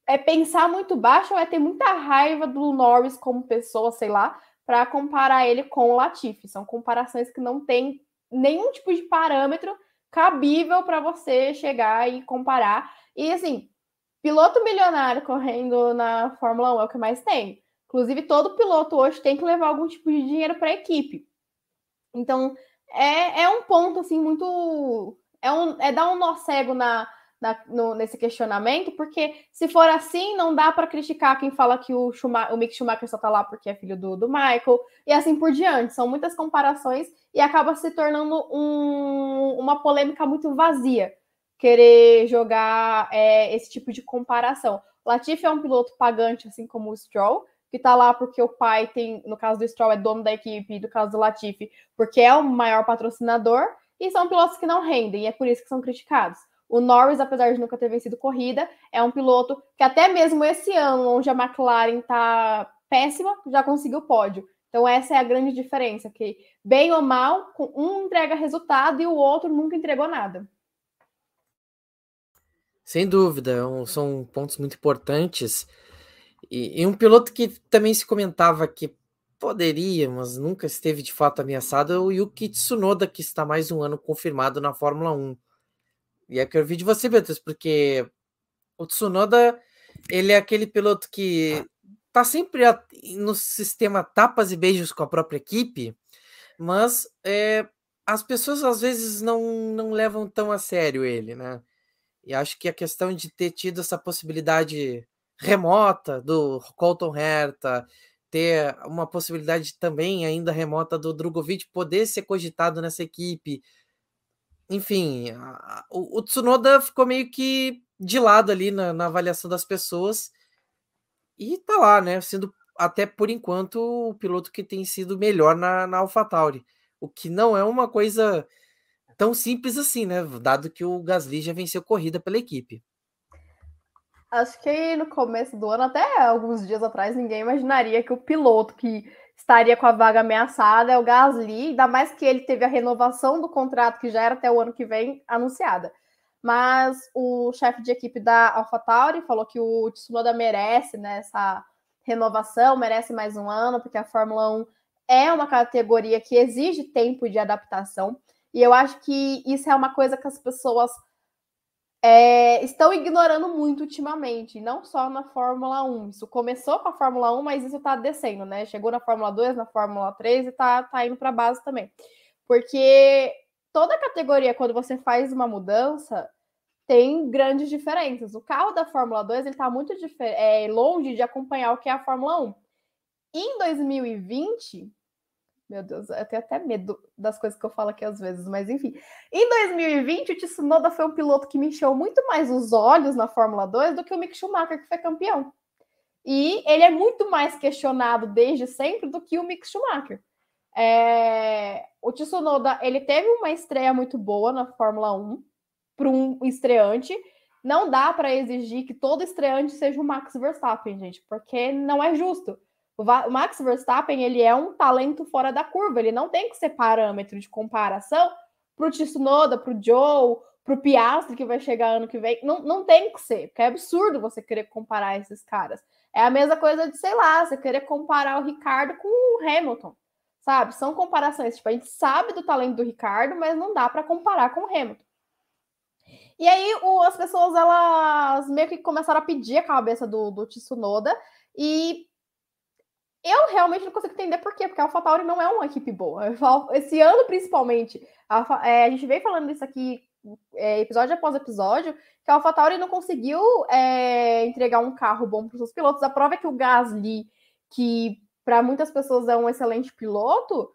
É pensar muito baixo ou é ter muita raiva do Norris como pessoa, sei lá, para comparar ele com o Latifi. São comparações que não tem nenhum tipo de parâmetro cabível para você chegar e comparar. E assim, piloto milionário correndo na Fórmula 1 é o que mais tem. Inclusive, todo piloto hoje tem que levar algum tipo de dinheiro para a equipe. Então, é, é um ponto assim muito. É, um, é dar um nó cego na, na, no, nesse questionamento, porque se for assim, não dá para criticar quem fala que o, Schumacher, o Mick Schumacher só está lá porque é filho do, do Michael, e assim por diante. São muitas comparações e acaba se tornando um, uma polêmica muito vazia querer jogar é, esse tipo de comparação. Latifi é um piloto pagante, assim como o Stroll, que está lá porque o pai tem, no caso do Stroll, é dono da equipe, no caso do Latifi, porque é o maior patrocinador, e são pilotos que não rendem, e é por isso que são criticados. O Norris, apesar de nunca ter vencido corrida, é um piloto que até mesmo esse ano, onde a McLaren está péssima, já conseguiu pódio. Então essa é a grande diferença, que bem ou mal, um entrega resultado e o outro nunca entregou nada. Sem dúvida, é são pontos muito importantes. E, e, um piloto que também se comentava que poderia, mas nunca esteve de fato ameaçado, é o Yuki Tsunoda, que está mais um ano confirmado na Fórmula 1. E é que eu vi de você, Beatriz, porque o Tsunoda, ele é aquele piloto que tá sempre no sistema tapas e beijos com a própria equipe, mas é, as pessoas às vezes não, não levam tão a sério ele, né? E acho que a questão de ter tido essa possibilidade remota do Colton Herta, ter uma possibilidade também ainda remota do Drogovic poder ser cogitado nessa equipe, enfim, a, o, o, Tsunoda ficou meio que de lado ali na, na, avaliação das pessoas e tá lá, né? Sendo até por enquanto o piloto que tem sido melhor na, na AlphaTauri, o que não é uma coisa tão simples assim, né? Dado que o Gasly já venceu corrida pela equipe. Acho que no começo do ano, até alguns dias atrás, ninguém imaginaria que o piloto que estaria com a vaga ameaçada é o Gasly, ainda mais que ele teve a renovação do contrato, que já era até o ano que vem, anunciada. Mas o chefe de equipe da AlphaTauri falou que o Tsunoda merece né, essa renovação, merece mais um ano, porque a Fórmula 1 é uma categoria que exige tempo de adaptação. E eu acho que isso é uma coisa que as pessoas é, estão ignorando muito ultimamente, não só na Fórmula 1. Isso começou com a Fórmula 1, mas isso está descendo, né? Chegou na Fórmula 2, na Fórmula 3 e está tá indo para a base também. Porque toda categoria, quando você faz uma mudança, tem grandes diferenças. O carro da Fórmula 2 está muito é, longe de acompanhar o que é a Fórmula 1. Em 2020, meu Deus, eu tenho até medo das coisas que eu falo aqui às vezes, mas enfim. Em 2020, o Tsunoda foi um piloto que me encheu muito mais os olhos na Fórmula 2 do que o Mick Schumacher, que foi campeão. E ele é muito mais questionado desde sempre do que o Mick Schumacher. É... O Tsunoda, ele teve uma estreia muito boa na Fórmula 1 para um estreante. Não dá para exigir que todo estreante seja o Max Verstappen, gente, porque não é justo. O Max Verstappen ele é um talento fora da curva, ele não tem que ser parâmetro de comparação para o Tsunoda, para o Joe, para o Piastri que vai chegar ano que vem. Não, não tem que ser, porque é absurdo você querer comparar esses caras. É a mesma coisa de, sei lá, você querer comparar o Ricardo com o Hamilton, sabe? São comparações. Tipo, a gente sabe do talento do Ricardo, mas não dá para comparar com o Hamilton. E aí o, as pessoas elas meio que começaram a pedir a cabeça do, do Tsunoda e eu realmente não consigo entender por quê, porque a AlphaTauri não é uma equipe boa. Esse ano, principalmente, a, é, a gente vem falando isso aqui é, episódio após episódio, que a AlphaTauri não conseguiu é, entregar um carro bom para os seus pilotos. A prova é que o Gasly, que para muitas pessoas é um excelente piloto,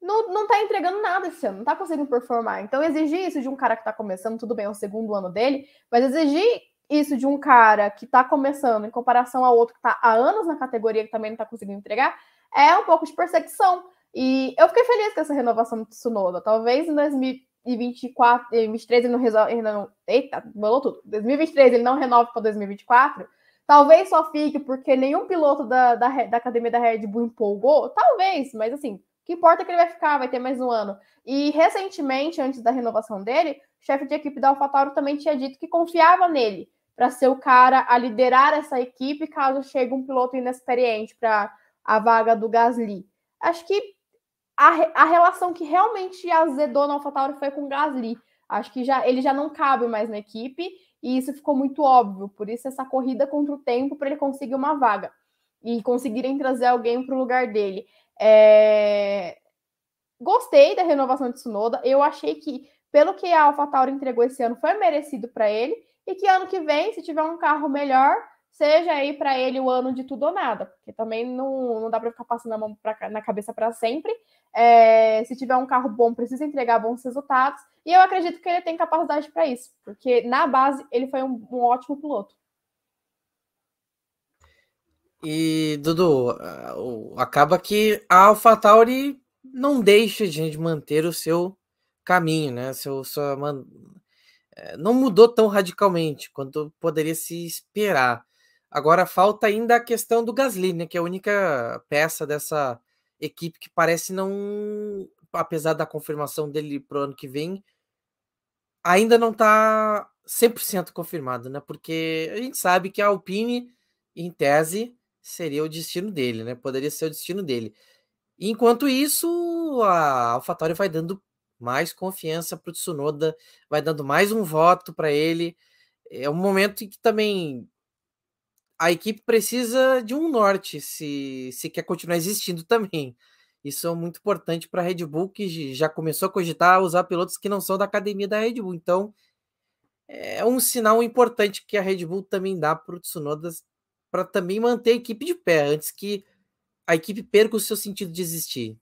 não, não tá entregando nada esse ano, não tá conseguindo performar. Então, exigir isso de um cara que está começando, tudo bem, é o segundo ano dele, mas exigir isso de um cara que está começando em comparação ao outro que está há anos na categoria que também não está conseguindo entregar, é um pouco de perseguição. E eu fiquei feliz com essa renovação do Tsunoda. Talvez em 2000, 2024, em 2023 ele não não, eita, bolou tudo. 2023 ele não renova para 2024. Talvez só fique porque nenhum piloto da, da, da academia da Red Bull empolgou. Talvez, mas assim, o que importa é que ele vai ficar, vai ter mais um ano. E recentemente, antes da renovação dele, o chefe de equipe da AlphaTauri também tinha dito que confiava nele para ser o cara a liderar essa equipe caso chegue um piloto inexperiente para a vaga do Gasly. Acho que a, a relação que realmente azedou na AlphaTauri foi com o Gasly. Acho que já ele já não cabe mais na equipe e isso ficou muito óbvio. Por isso essa corrida contra o tempo para ele conseguir uma vaga e conseguirem trazer alguém para o lugar dele. É... Gostei da renovação de Tsunoda. Eu achei que pelo que a AlphaTauri entregou esse ano foi merecido para ele e que ano que vem, se tiver um carro melhor, seja aí para ele o ano de tudo ou nada, porque também não, não dá para ficar passando a mão pra, na cabeça para sempre. É, se tiver um carro bom, precisa entregar bons resultados. E eu acredito que ele tem capacidade para isso, porque na base ele foi um, um ótimo piloto. E, Dudu, acaba que a AlphaTauri não deixa de manter o seu caminho, né? Seu, sua, não mudou tão radicalmente quanto poderia se esperar. Agora falta ainda a questão do Gasly, né, que é a única peça dessa equipe que parece não, apesar da confirmação dele para o ano que vem, ainda não está 100% confirmado, né? Porque a gente sabe que a Alpine, em tese, seria o destino dele, né? Poderia ser o destino dele. Enquanto isso, a AlphaTauri vai dando mais confiança para o Tsunoda, vai dando mais um voto para ele. É um momento em que também a equipe precisa de um norte se, se quer continuar existindo também. Isso é muito importante para a Red Bull, que já começou a cogitar usar pilotos que não são da academia da Red Bull. Então, é um sinal importante que a Red Bull também dá para o Tsunoda para também manter a equipe de pé, antes que a equipe perca o seu sentido de existir.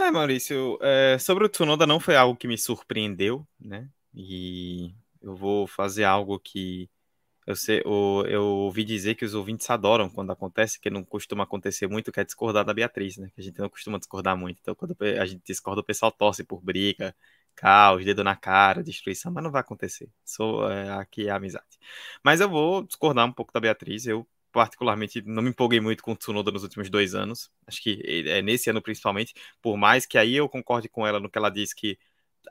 É, Maurício, é, sobre o Tsunoda não foi algo que me surpreendeu, né? E eu vou fazer algo que eu, sei, eu, eu ouvi dizer que os ouvintes adoram quando acontece, que não costuma acontecer muito, que é discordar da Beatriz, né? Que a gente não costuma discordar muito. Então, quando a gente discorda, o pessoal torce por briga, caos, dedo na cara, destruição, mas não vai acontecer. Sou, é, aqui é amizade. Mas eu vou discordar um pouco da Beatriz. Eu particularmente não me empolguei muito com o Tsunoda nos últimos dois anos. Acho que é nesse ano principalmente, por mais que aí eu concorde com ela no que ela disse que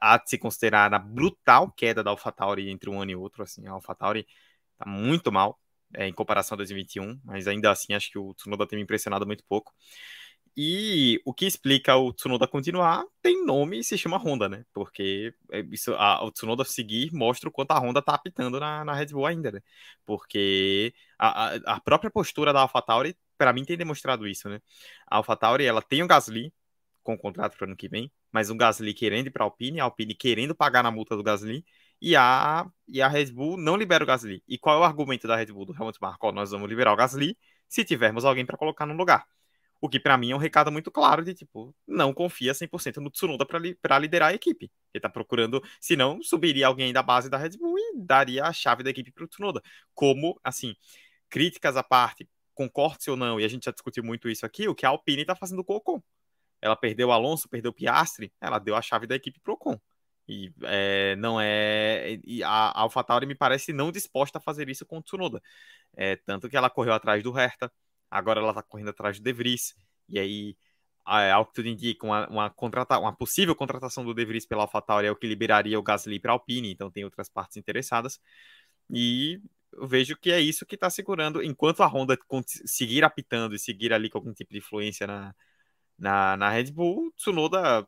há de se considerar a brutal queda da AlphaTauri entre um ano e outro, assim, a AlphaTauri tá muito mal é, em comparação a 2021, mas ainda assim acho que o Tsunoda tem me impressionado muito pouco. E o que explica o Tsunoda continuar tem nome e se chama Honda, né? Porque é, isso, a, o Tsunoda seguir mostra o quanto a Honda tá apitando na, na Red Bull ainda, né? Porque a, a própria postura da AlphaTauri, para mim, tem demonstrado isso, né? A AlphaTauri, ela tem o Gasly com o contrato para ano que vem, mas o Gasly querendo ir para a Alpine, a Alpine querendo pagar na multa do Gasly, e a, e a Red Bull não libera o Gasly. E qual é o argumento da Red Bull, do Helmut Marko? Nós vamos liberar o Gasly se tivermos alguém para colocar no lugar. O que para mim é um recado muito claro de tipo, não confia 100% no Tsunoda para li liderar a equipe. Ele tá procurando, se não, subiria alguém da base da Red Bull e daria a chave da equipe pro Tsunoda. Como, assim, críticas à parte, concorde ou não, e a gente já discutiu muito isso aqui, o que a Alpine tá fazendo com o Ocon. Ela perdeu o Alonso, perdeu o Piastri, ela deu a chave da equipe pro Ocon. E é, não é. E a AlphaTauri me parece não disposta a fazer isso com o Tsunoda. É, tanto que ela correu atrás do Hertha, agora ela está correndo atrás do De Vries, e aí, ao que tudo indica, uma, uma, contrata, uma possível contratação do De Vries pela AlphaTauri é o que liberaria o Gasly para a Alpine, então tem outras partes interessadas, e eu vejo que é isso que está segurando, enquanto a Honda seguir apitando e seguir ali com algum tipo de influência na, na, na Red Bull, Tsunoda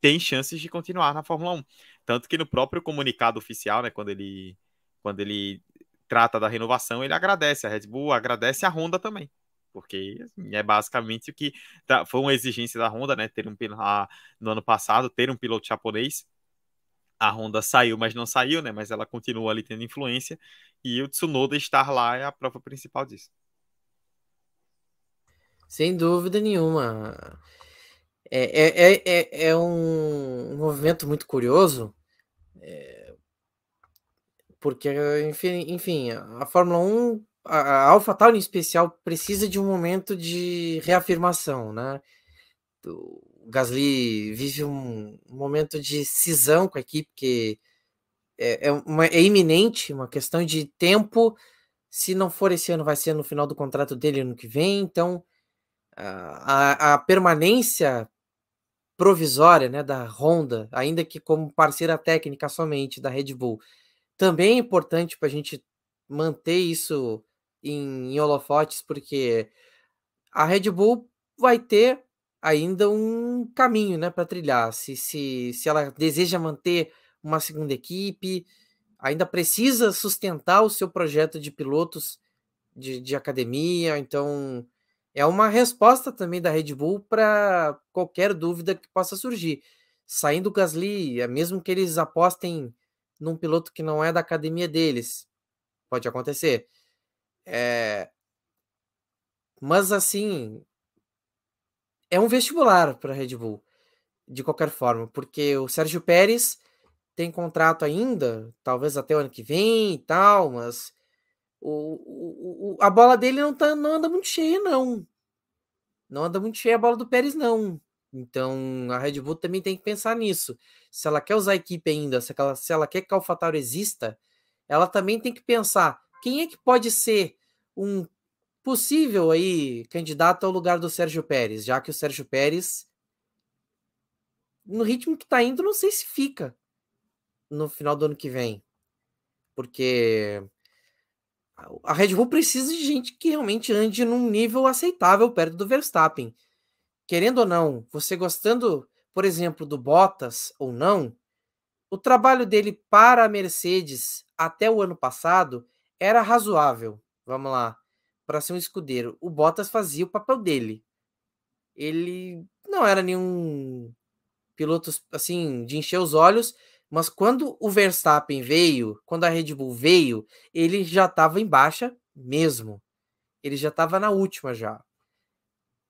tem chances de continuar na Fórmula 1. Tanto que no próprio comunicado oficial, né, quando ele, quando ele trata da renovação, ele agradece a Red Bull, agradece a Honda também. Porque é basicamente o que tá, foi uma exigência da Honda, né? Ter um a, no ano passado, ter um piloto japonês. A Honda saiu, mas não saiu, né? Mas ela continua ali tendo influência. E o Tsunoda estar lá é a prova principal disso. Sem dúvida nenhuma. É, é, é, é um movimento muito curioso. É porque, enfim, enfim a Fórmula 1, a AlphaTauri em especial, precisa de um momento de reafirmação, né? o Gasly vive um momento de cisão com a equipe que é, é, uma, é iminente, uma questão de tempo. Se não for esse ano, vai ser no final do contrato dele ano que vem. Então, a, a permanência provisória né, da Honda, ainda que como parceira técnica somente da Red Bull, também é importante para a gente manter isso em, em holofotes, porque a Red Bull vai ter ainda um caminho né, para trilhar. Se, se, se ela deseja manter uma segunda equipe, ainda precisa sustentar o seu projeto de pilotos de, de academia, então é uma resposta também da Red Bull para qualquer dúvida que possa surgir. Saindo o Gasly, é mesmo que eles apostem num piloto que não é da academia deles, pode acontecer. É... Mas assim, é um vestibular para Red Bull, de qualquer forma, porque o Sérgio Pérez tem contrato ainda, talvez até o ano que vem e tal, mas o, o, a bola dele não, tá, não anda muito cheia, não. Não anda muito cheia a bola do Pérez, não. Então a Red Bull também tem que pensar nisso. Se ela quer usar a equipe ainda, se ela, se ela quer que a AlphaTauri exista, ela também tem que pensar quem é que pode ser um possível aí candidato ao lugar do Sérgio Pérez, já que o Sérgio Pérez, no ritmo que está indo, não sei se fica no final do ano que vem. Porque a Red Bull precisa de gente que realmente ande num nível aceitável perto do Verstappen. Querendo ou não, você gostando, por exemplo, do Bottas ou não, o trabalho dele para a Mercedes até o ano passado era razoável. Vamos lá, para ser um escudeiro. O Bottas fazia o papel dele. Ele não era nenhum piloto assim de encher os olhos, mas quando o Verstappen veio, quando a Red Bull veio, ele já estava em baixa mesmo. Ele já estava na última já.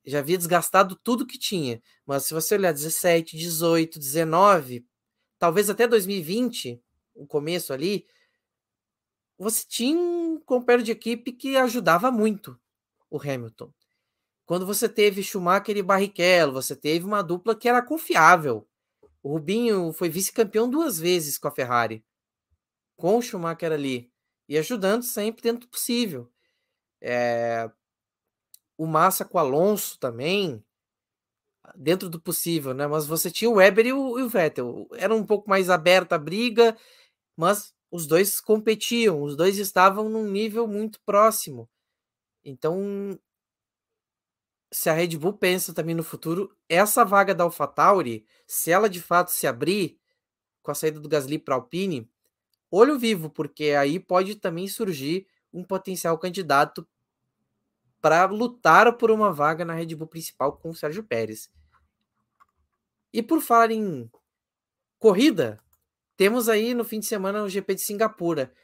Já havia desgastado tudo que tinha. Mas se você olhar 17, 18, 19, talvez até 2020, o começo ali, você tinha um companheiro de equipe que ajudava muito o Hamilton. Quando você teve Schumacher e Barrichello, você teve uma dupla que era confiável. O Rubinho foi vice-campeão duas vezes com a Ferrari, com o Schumacher ali, e ajudando sempre dentro do possível. É... O Massa com o Alonso também, dentro do possível, né? Mas você tinha o Weber e o, e o Vettel. Era um pouco mais aberta a briga, mas os dois competiam, os dois estavam num nível muito próximo. Então, se a Red Bull pensa também no futuro, essa vaga da AlphaTauri, se ela de fato se abrir com a saída do Gasly para Alpine, olho vivo, porque aí pode também surgir um potencial candidato para lutar por uma vaga na Red Bull principal com o Sérgio Pérez. E por falar em corrida, temos aí no fim de semana o GP de Singapura.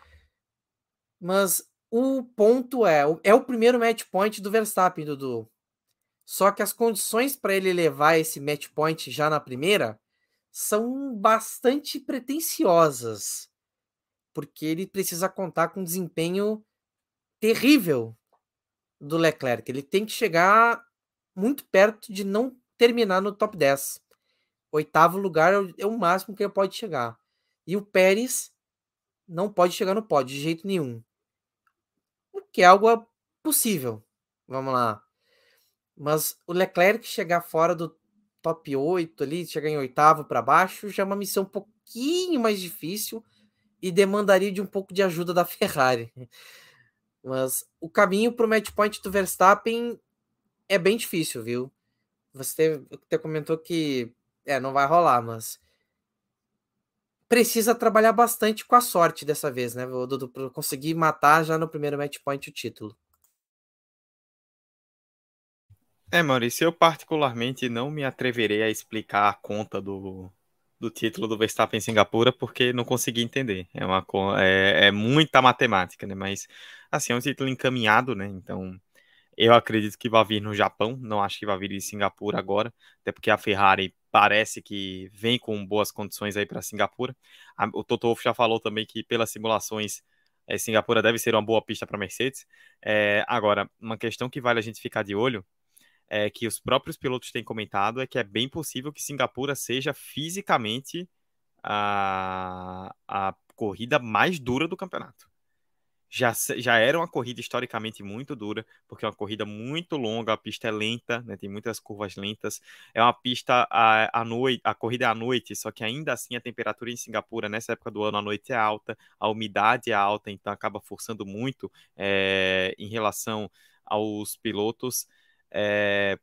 Mas o ponto é, é o primeiro match point do Verstappen, Dudu. Só que as condições para ele levar esse match point já na primeira são bastante pretensiosas, porque ele precisa contar com um desempenho terrível do Leclerc. Ele tem que chegar muito perto de não terminar no top 10. Oitavo lugar é o máximo que ele pode chegar. E o Pérez não pode chegar no pódio de jeito nenhum. O que é algo possível. Vamos lá. Mas o Leclerc chegar fora do top 8 ali, chegar em oitavo para baixo, já é uma missão um pouquinho mais difícil e demandaria de um pouco de ajuda da Ferrari. Mas o caminho para o match point do Verstappen é bem difícil, viu? Você até comentou que é, não vai rolar, mas precisa trabalhar bastante com a sorte dessa vez, né, Dudu, para conseguir matar já no primeiro match point o título. É, Maurício, eu particularmente não me atreverei a explicar a conta do, do título do Verstappen em Singapura porque não consegui entender. É, uma, é, é muita matemática, né? Mas, assim, é um título encaminhado, né? Então, eu acredito que vai vir no Japão, não acho que vai vir em Singapura agora, até porque a Ferrari parece que vem com boas condições aí para Singapura. o Toto Wolff já falou também que pelas simulações é, Singapura deve ser uma boa pista para Mercedes. É, agora, uma questão que vale a gente ficar de olho é, que os próprios pilotos têm comentado é que é bem possível que Singapura seja fisicamente a, a corrida mais dura do campeonato já, já era uma corrida historicamente muito dura, porque é uma corrida muito longa, a pista é lenta, né, tem muitas curvas lentas. É uma pista à, à noite, a corrida é à noite, só que ainda assim a temperatura em Singapura nessa época do ano à noite é alta, a umidade é alta, então acaba forçando muito é, em relação aos pilotos. É,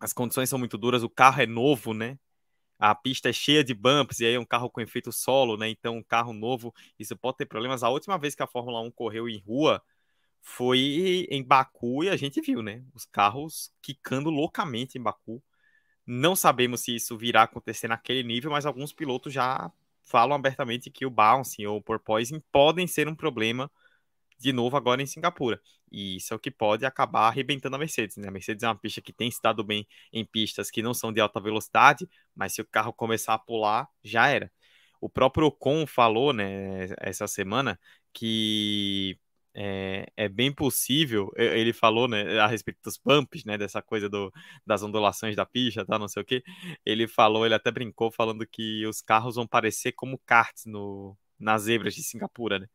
as condições são muito duras, o carro é novo, né? a pista é cheia de bumps e aí é um carro com efeito solo, né? Então, um carro novo, isso pode ter problemas. A última vez que a Fórmula 1 correu em rua foi em Baku e a gente viu, né? Os carros quicando loucamente em Baku. Não sabemos se isso virá acontecer naquele nível, mas alguns pilotos já falam abertamente que o bouncing ou o porpoising podem ser um problema de novo agora em Singapura. E isso é o que pode acabar arrebentando a Mercedes. Né? A Mercedes é uma pista que tem se dado bem em pistas que não são de alta velocidade, mas se o carro começar a pular, já era. O próprio Ocon falou né, essa semana que é, é, bem possível, ele falou né, a respeito dos bumps, né, dessa coisa do, das ondulações da pista, tá, não sei o que. Ele falou, ele até brincou falando que os carros vão parecer como karts no, nas zebras de Singapura, né?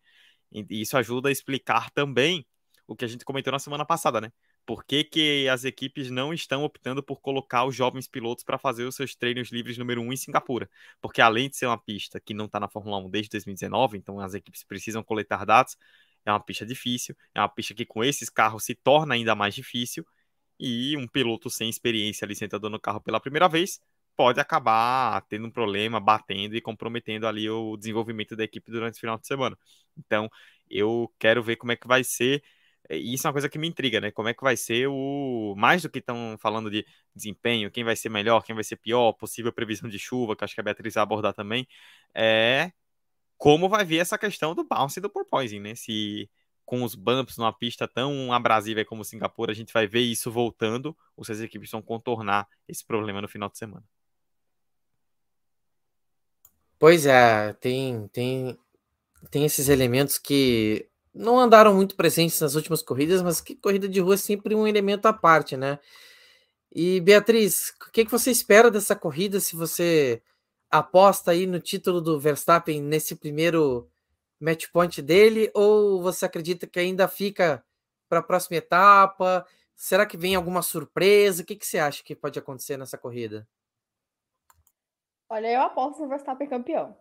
E isso ajuda a explicar também o que a gente comentou na semana passada, né? Por que, que as equipes não estão optando por colocar os jovens pilotos para fazer os seus treinos livres número 1 um em Singapura? Porque além de ser uma pista que não está na Fórmula 1 desde 2019, então as equipes precisam coletar dados, é uma pista difícil, é uma pista que com esses carros se torna ainda mais difícil, e um piloto sem experiência ali sentado no carro pela primeira vez pode acabar tendo um problema, batendo e comprometendo ali o desenvolvimento da equipe durante o final de semana. Então, eu quero ver como é que vai ser. E isso é uma coisa que me intriga, né? Como é que vai ser o. Mais do que estão falando de desempenho, quem vai ser melhor, quem vai ser pior, possível previsão de chuva, que acho que a Beatriz vai abordar também, é como vai vir essa questão do bounce e do porpoising, né? Se com os bumps numa pista tão abrasiva como Singapura, a gente vai ver isso voltando, ou se as equipes vão contornar esse problema no final de semana. Pois é, tem, tem, tem esses elementos que não andaram muito presentes nas últimas corridas, mas que corrida de rua é sempre um elemento à parte, né? E Beatriz, o que, que você espera dessa corrida se você aposta aí no título do Verstappen nesse primeiro match point dele, ou você acredita que ainda fica para a próxima etapa? Será que vem alguma surpresa? O que, que você acha que pode acontecer nessa corrida? Olha, eu aposto no Verstappen campeão.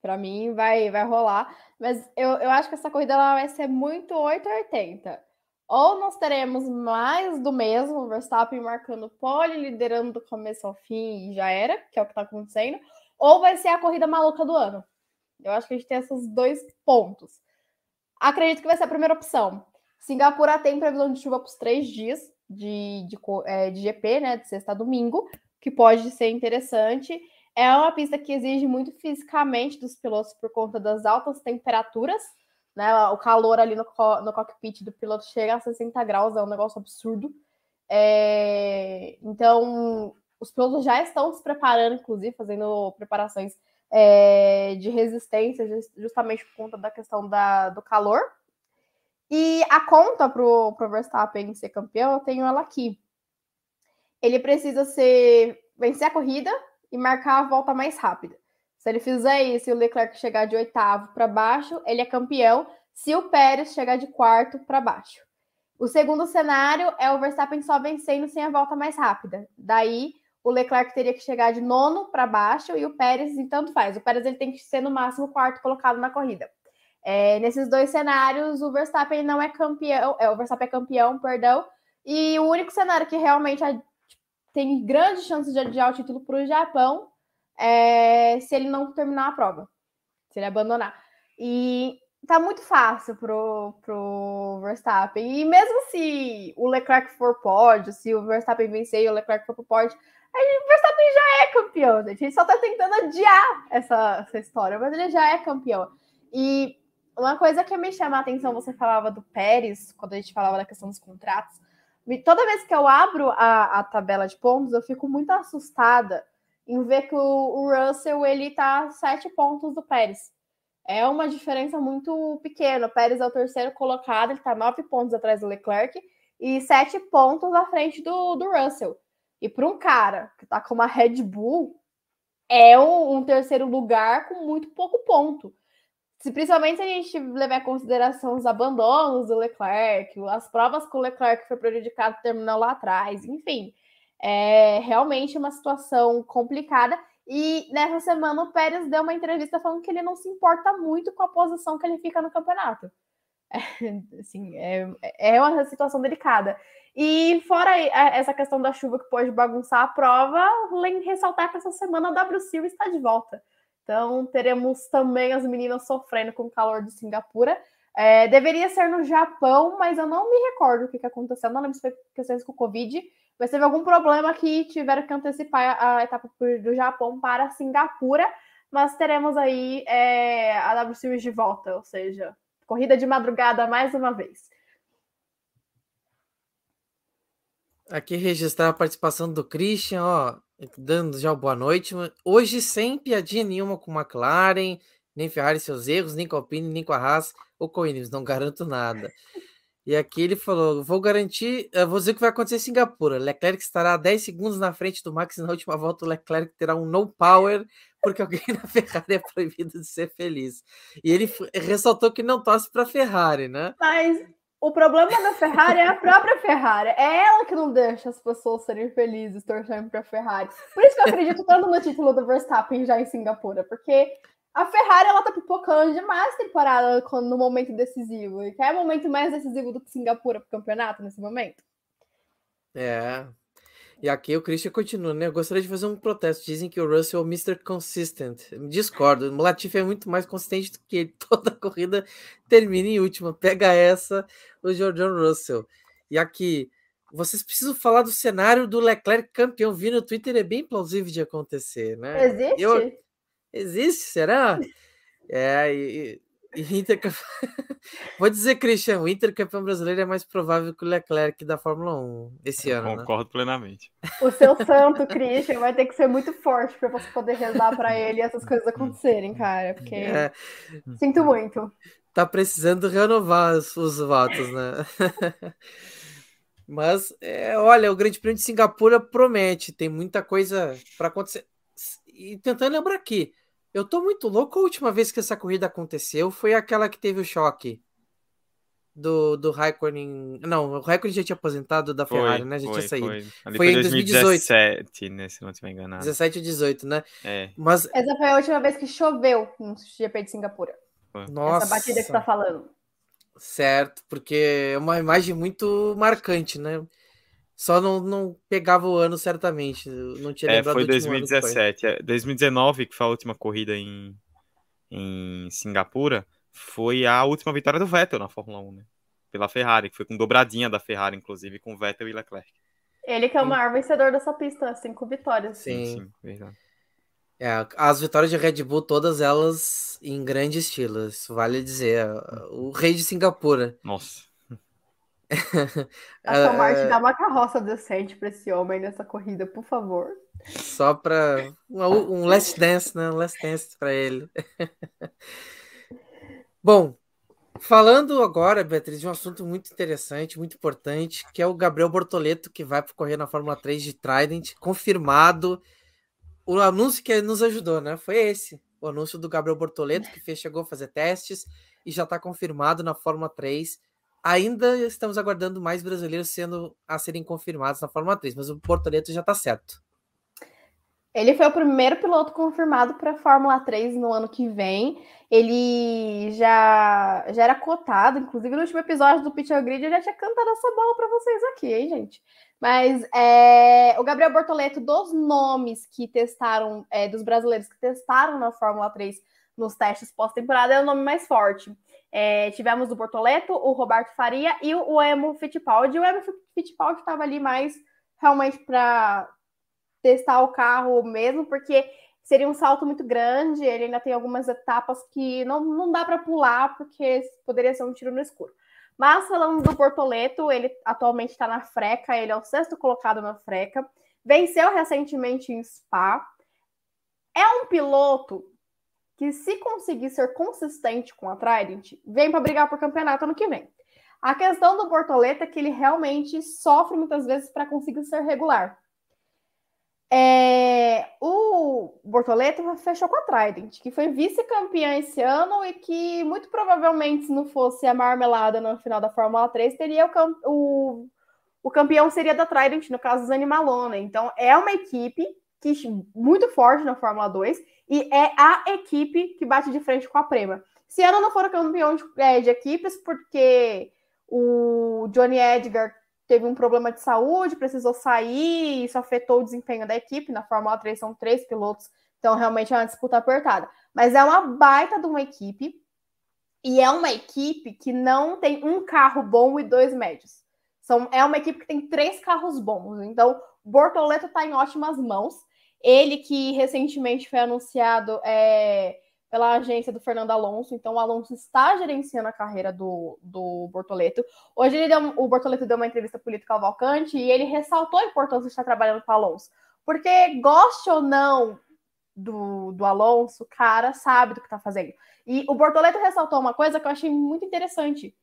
Para mim vai, vai rolar. Mas eu, eu acho que essa corrida ela vai ser muito 880. Ou nós teremos mais do mesmo, Verstappen marcando pole, liderando do começo ao fim e já era, que é o que está acontecendo. Ou vai ser a corrida maluca do ano. Eu acho que a gente tem esses dois pontos. Acredito que vai ser a primeira opção. Singapura tem previsão de chuva para os três dias de, de, é, de GP, né? De sexta a domingo que pode ser interessante. É uma pista que exige muito fisicamente dos pilotos por conta das altas temperaturas. Né? O calor ali no, no cockpit do piloto chega a 60 graus, é um negócio absurdo. É... Então, os pilotos já estão se preparando, inclusive, fazendo preparações é, de resistência, justamente por conta da questão da, do calor. E a conta para o Verstappen ser campeão, eu tenho ela aqui ele precisa ser vencer a corrida e marcar a volta mais rápida. Se ele fizer isso e o Leclerc chegar de oitavo para baixo, ele é campeão. Se o Pérez chegar de quarto para baixo. O segundo cenário é o Verstappen só vencendo sem a volta mais rápida. Daí o Leclerc teria que chegar de nono para baixo e o Pérez, então faz. O Pérez ele tem que ser no máximo quarto colocado na corrida. É, nesses dois cenários, o Verstappen não é campeão, é, o Verstappen é campeão, perdão, e o único cenário que realmente tem grandes chances de adiar o título para o Japão é, se ele não terminar a prova, se ele abandonar. E tá muito fácil pro, pro Verstappen. E mesmo se o Leclerc for pódio, se o Verstappen vencer e o Leclerc for pro pódio, o Verstappen já é campeão, gente. Ele só tá tentando adiar essa, essa história, mas ele já é campeão. E uma coisa que me chama a atenção, você falava do Pérez, quando a gente falava da questão dos contratos, Toda vez que eu abro a, a tabela de pontos, eu fico muito assustada em ver que o, o Russell ele tá sete pontos do Pérez. É uma diferença muito pequena. O Pérez é o terceiro colocado, ele está nove pontos atrás do Leclerc. e sete pontos à frente do, do Russell. E para um cara que está com uma Red Bull, é um, um, terceiro lugar com muito pouco ponto. Se, principalmente se a gente levar em consideração os abandonos do Leclerc, as provas que o Leclerc foi prejudicado terminou lá atrás, enfim. É realmente uma situação complicada. E nessa semana o Pérez deu uma entrevista falando que ele não se importa muito com a posição que ele fica no campeonato. É, assim, é, é uma situação delicada. E fora essa questão da chuva que pode bagunçar a prova, ressaltar que essa semana a W Series está de volta. Então teremos também as meninas sofrendo com o calor de Singapura. É, deveria ser no Japão, mas eu não me recordo o que, que aconteceu. Não lembro se foi questões com o Covid, mas teve algum problema que tiveram que antecipar a etapa do Japão para Singapura. Mas teremos aí é, a W Series de volta, ou seja, corrida de madrugada mais uma vez. Aqui registrar a participação do Christian, ó, dando já boa noite. Hoje sem piadinha nenhuma com McLaren, nem Ferrari seus erros, nem com a Alpine, nem com a Haas ou com a Williams, não garanto nada. E aqui ele falou: vou garantir, vou dizer o que vai acontecer em Singapura. Leclerc estará 10 segundos na frente do Max na última volta. O Leclerc terá um no power, porque alguém na Ferrari é proibido de ser feliz. E ele ressaltou que não torce para a Ferrari, né? Mas o problema da Ferrari é a própria Ferrari. É ela que não deixa as pessoas serem felizes torcendo para a Ferrari. Por isso que eu acredito tanto no título do Verstappen já em Singapura, porque a Ferrari ela tá pipocando demais temporada no momento decisivo. E quer é momento mais decisivo do que Singapura pro campeonato nesse momento? É. E aqui o Christian continua, né? Eu gostaria de fazer um protesto. Dizem que o Russell é o Mr. Consistent. Discordo. O Latifi é muito mais consistente do que ele. Toda corrida termina em última. Pega essa, o George Russell. E aqui, vocês precisam falar do cenário do Leclerc campeão. Vi no Twitter, é bem plausível de acontecer, né? Existe? Eu, Existe, será? É, e, Inter... Vou dizer, Christian, o Inter campeão brasileiro é mais provável que o Leclerc da Fórmula 1 esse Eu ano. Né? Concordo né? plenamente. O seu santo, Christian, vai ter que ser muito forte para você poder rezar para ele e essas coisas acontecerem, cara. Porque é... sinto muito. Tá precisando renovar os, os votos, né? Mas, é, olha, o Grande Prêmio de Singapura promete, tem muita coisa para acontecer. E tentando lembrar aqui, eu tô muito louco. A última vez que essa corrida aconteceu foi aquela que teve o choque do, do Raikkonen. Não, o Raikkonen já tinha aposentado da Ferrari, foi, né? Já foi, tinha saído. Foi, Ali foi, em 2017, né? Se não estiver enganado. 17 ou 18, né? É. Mas... Essa foi a última vez que choveu no GP de Singapura. Nossa. Essa batida que você tá falando. Certo, porque é uma imagem muito marcante, né? Só não, não pegava o ano certamente. Não tinha é, foi 2017. Foi. É, 2019, que foi a última corrida em, em Singapura, foi a última vitória do Vettel na Fórmula 1, né? Pela Ferrari, que foi com dobradinha da Ferrari, inclusive, com Vettel e Leclerc. Ele que é o maior vencedor dessa pista, cinco vitórias. Sim, sim, verdade. É, as vitórias de Red Bull, todas elas em grande estilo, isso vale dizer. O rei de Singapura. Nossa. A Aston Martin dá uma carroça decente para esse homem nessa corrida, por favor. Só para um, um last dance, né? Um last dance para ele. Bom, falando agora, Beatriz, de um assunto muito interessante, muito importante, que é o Gabriel Bortoleto, que vai correr na Fórmula 3 de Trident, confirmado. O anúncio que nos ajudou, né? Foi esse. O anúncio do Gabriel Bortoleto, que fez, chegou a fazer testes e já está confirmado na Fórmula 3 Ainda estamos aguardando mais brasileiros sendo a serem confirmados na Fórmula 3, mas o Portoleto já está certo. Ele foi o primeiro piloto confirmado para a Fórmula 3 no ano que vem. Ele já, já era cotado, inclusive no último episódio do Pitch Grid eu já tinha cantado essa bola para vocês aqui, hein, gente? Mas é, o Gabriel Bortoleto, dos nomes que testaram, é, dos brasileiros que testaram na Fórmula 3 nos testes pós-temporada, é o nome mais forte. É, tivemos o Bortoleto, o Roberto Faria e o Emo Fittipaldi. O Emo Fittipaldi estava ali mais realmente para testar o carro mesmo, porque seria um salto muito grande. Ele ainda tem algumas etapas que não, não dá para pular, porque poderia ser um tiro no escuro. Mas falando do Bortoleto, ele atualmente está na Freca, ele é o sexto colocado na Freca, venceu recentemente em Spa. É um piloto que se conseguir ser consistente com a Trident, vem para brigar por campeonato ano que vem. A questão do Bortoleto é que ele realmente sofre muitas vezes para conseguir ser regular. É, o Bortoleto fechou com a Trident, que foi vice-campeã esse ano e que muito provavelmente, se não fosse a marmelada no final da Fórmula 3, teria o, o, o campeão seria da Trident, no caso Zani Malone. Então, é uma equipe que muito forte na Fórmula 2 e é a equipe que bate de frente com a Prema. Se ano não for campeão de, é, de equipes, porque o Johnny Edgar teve um problema de saúde, precisou sair, isso afetou o desempenho da equipe. Na Fórmula 3 são três pilotos, então realmente é uma disputa apertada. Mas é uma baita de uma equipe, e é uma equipe que não tem um carro bom e dois médios. São, é uma equipe que tem três carros bons. Então, Bortoleto está em ótimas mãos. Ele que recentemente foi anunciado é, pela agência do Fernando Alonso, então o Alonso está gerenciando a carreira do, do Bortoleto. Hoje deu, o Bortoleto deu uma entrevista política ao Valcante e ele ressaltou a importância de estar trabalhando com o Alonso. Porque, goste ou não do, do Alonso, o cara sabe do que está fazendo. E o Bortoleto ressaltou uma coisa que eu achei muito interessante.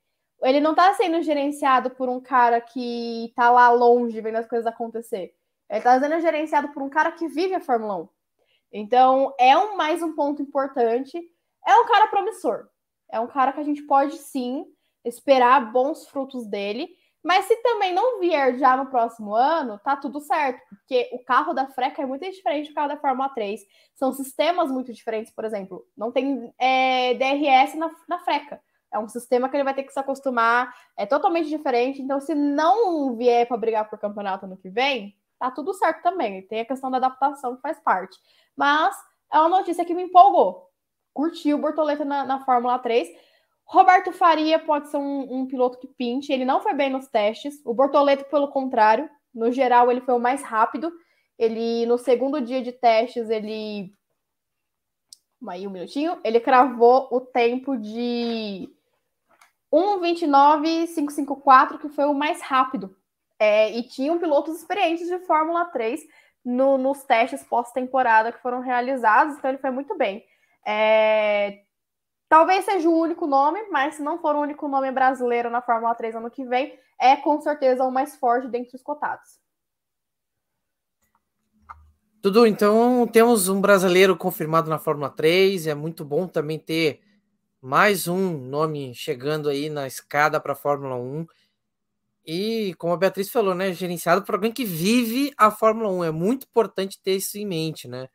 Ele não está sendo gerenciado por um cara que está lá longe vendo as coisas acontecer. Ele está sendo gerenciado por um cara que vive a Fórmula 1. Então, é um, mais um ponto importante. É um cara promissor. É um cara que a gente pode sim esperar bons frutos dele. Mas se também não vier já no próximo ano, tá tudo certo, porque o carro da Freca é muito diferente do carro da Fórmula 3. São sistemas muito diferentes, por exemplo. Não tem é, DRS na, na Freca. É um sistema que ele vai ter que se acostumar, é totalmente diferente. Então, se não vier para brigar por campeonato ano que vem, tá tudo certo também. Tem a questão da adaptação que faz parte mas é uma notícia que me empolgou. Curti o Bortoleto na, na Fórmula 3. Roberto Faria pode ser um, um, piloto que pinte. Ele não foi bem nos testes. O Bortoleto, pelo contrário, no geral, ele foi o mais rápido. Ele, no segundo dia de testes, ele. Aí, um minutinho. Ele cravou o tempo de 1,29,554, que foi o mais rápido. É, e tinham pilotos experientes de Fórmula 3 no, nos testes pós-temporada que foram realizados, então ele foi muito bem. É, talvez seja o único nome, mas se não for o único nome brasileiro na Fórmula 3 ano que vem, é com certeza o mais forte dentre os cotados. Dudu, então temos um brasileiro confirmado na Fórmula 3, é muito bom também ter mais um nome chegando aí na escada para a Fórmula 1. E, como a Beatriz falou, né, gerenciado por alguém que vive a Fórmula 1. É muito importante ter isso em mente, né?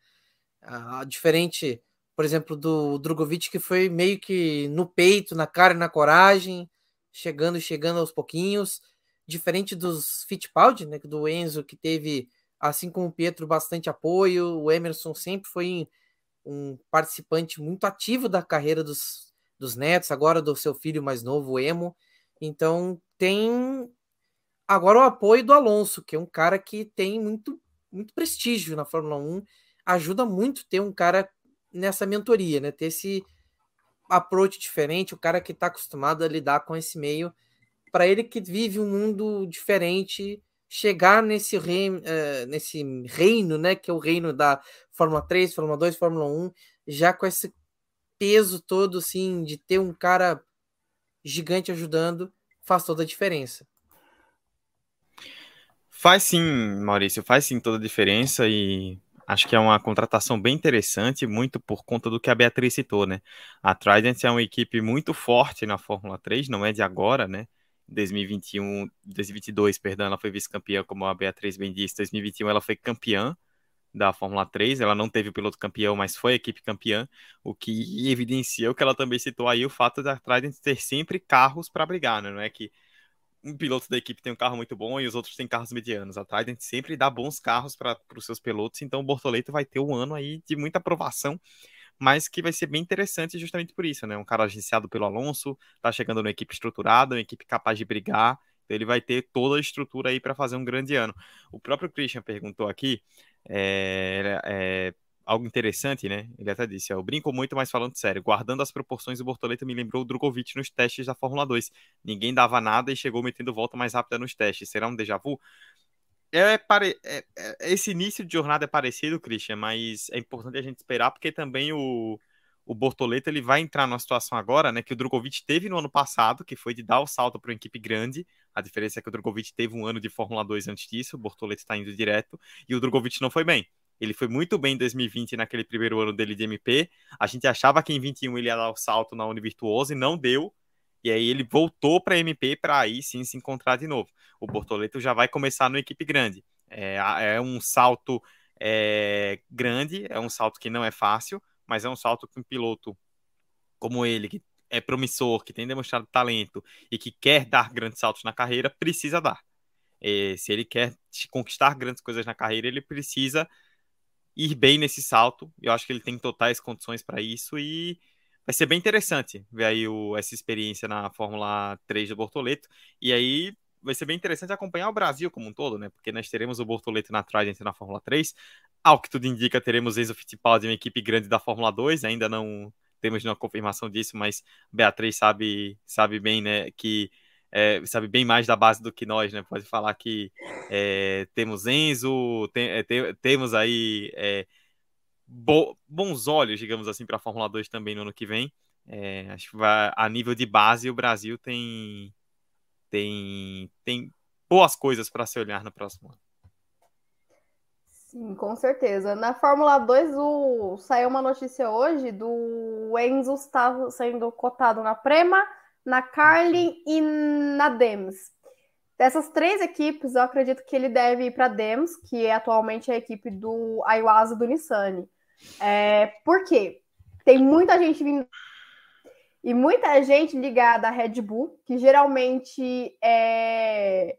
Ah, diferente, por exemplo, do Drogovic, que foi meio que no peito, na cara e na coragem, chegando e chegando aos pouquinhos. Diferente dos Fittipaldi, né, do Enzo, que teve, assim como o Pietro, bastante apoio. O Emerson sempre foi um participante muito ativo da carreira dos, dos netos, agora do seu filho mais novo, o Emo. Então, tem Agora o apoio do Alonso, que é um cara que tem muito, muito prestígio na Fórmula 1, ajuda muito ter um cara nessa mentoria, né? Ter esse approach diferente, o cara que está acostumado a lidar com esse meio, para ele que vive um mundo diferente, chegar nesse reino, uh, nesse reino, né? Que é o reino da Fórmula 3, Fórmula 2, Fórmula 1, já com esse peso todo, assim, de ter um cara gigante ajudando, faz toda a diferença. Faz sim, Maurício, faz sim toda a diferença e acho que é uma contratação bem interessante, muito por conta do que a Beatriz citou, né? A Trident é uma equipe muito forte na Fórmula 3, não é de agora, né? 2021, 2022, perdão, ela foi vice-campeã, como a Beatriz bem disse. 2021 ela foi campeã da Fórmula 3, ela não teve o piloto campeão, mas foi a equipe campeã, o que evidencia o que ela também citou aí, o fato da Trident ter sempre carros para brigar, né? Não é que um piloto da equipe tem um carro muito bom e os outros têm carros medianos. A Trident sempre dá bons carros para os seus pilotos, então o Bortoleto vai ter um ano aí de muita aprovação, mas que vai ser bem interessante justamente por isso, né? Um cara agenciado pelo Alonso, tá chegando numa equipe estruturada, uma equipe capaz de brigar, ele vai ter toda a estrutura aí para fazer um grande ano. O próprio Christian perguntou aqui é, é, algo interessante, né? Ele até disse: Eu brinco muito, mas falando sério, guardando as proporções, o Bortoleto me lembrou o Drogovic nos testes da Fórmula 2. Ninguém dava nada e chegou metendo volta mais rápida nos testes. Será um déjà vu? É. É, é, esse início de jornada é parecido, Christian, mas é importante a gente esperar, porque também o, o Bortoleto ele vai entrar numa situação agora, né, que o Drogovic teve no ano passado, que foi de dar o salto para uma equipe grande. A diferença é que o Drogovic teve um ano de Fórmula 2 antes disso, o Bortoleto está indo direto, e o Drogovic não foi bem. Ele foi muito bem em 2020, naquele primeiro ano dele de MP. A gente achava que em 21 ele ia dar o salto na Univirtuoso e não deu. E aí ele voltou para MP para aí sim se encontrar de novo. O Bortoleto já vai começar numa equipe grande. É, é um salto é, grande, é um salto que não é fácil, mas é um salto que um piloto como ele, que é promissor, que tem demonstrado talento e que quer dar grandes saltos na carreira, precisa dar. É, se ele quer conquistar grandes coisas na carreira, ele precisa ir bem nesse salto. Eu acho que ele tem totais condições para isso e vai ser bem interessante ver aí o, essa experiência na Fórmula 3 do Bortoleto. E aí vai ser bem interessante acompanhar o Brasil como um todo, né? Porque nós teremos o Bortoleto na Trident na Fórmula 3. Ao que tudo indica, teremos Enzo Fittipaldi, uma equipe grande da Fórmula 2. Ainda não temos nenhuma confirmação disso, mas Beatriz sabe, sabe bem, né? Que é, sabe bem mais da base do que nós, né? Pode falar que é, temos Enzo, tem, é, tem, temos aí é, bo, bons olhos, digamos assim, para a Fórmula 2 também no ano que vem. É, acho que vai, a nível de base o Brasil tem tem tem boas coisas para se olhar no próximo ano. Sim, com certeza. Na Fórmula 2 o... saiu uma notícia hoje do Enzo estar sendo cotado na Prema na Carlin e na Dems. Dessas três equipes, eu acredito que ele deve ir para a Dems, que é atualmente a equipe do Ayuasa do Nissan. É, por quê? Tem muita gente vindo e muita gente ligada à Red Bull, que geralmente é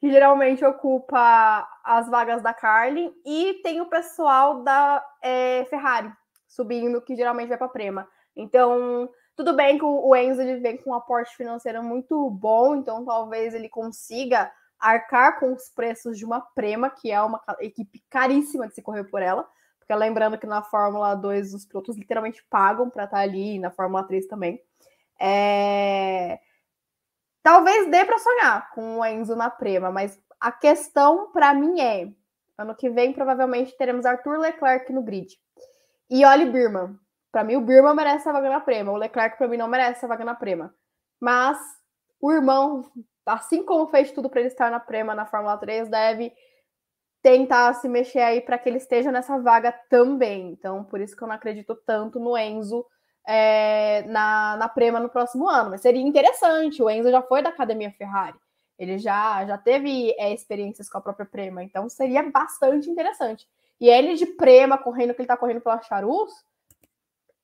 que geralmente ocupa as vagas da Carlin, e tem o pessoal da é, Ferrari subindo, que geralmente vai para a Prema. Então, tudo bem que o Enzo ele vem com um aporte financeiro muito bom, então talvez ele consiga arcar com os preços de uma Prema, que é uma equipe caríssima de se correr por ela. Porque lembrando que na Fórmula 2 os pilotos literalmente pagam para estar tá ali, e na Fórmula 3 também. É... Talvez dê para sonhar com o Enzo na Prema, mas a questão para mim é: ano que vem provavelmente teremos Arthur Leclerc no grid. E Oli Birman, para mim, o Birman merece essa vaga na Prema. O Leclerc, para mim, não merece essa vaga na Prema. Mas o irmão, assim como fez tudo para ele estar na Prema na Fórmula 3, deve tentar se mexer aí para que ele esteja nessa vaga também. Então, por isso que eu não acredito tanto no Enzo é, na, na Prema no próximo ano. Mas seria interessante. O Enzo já foi da Academia Ferrari. Ele já, já teve é, experiências com a própria Prema. Então, seria bastante interessante. E ele de Prema, correndo que ele está correndo pela Charus,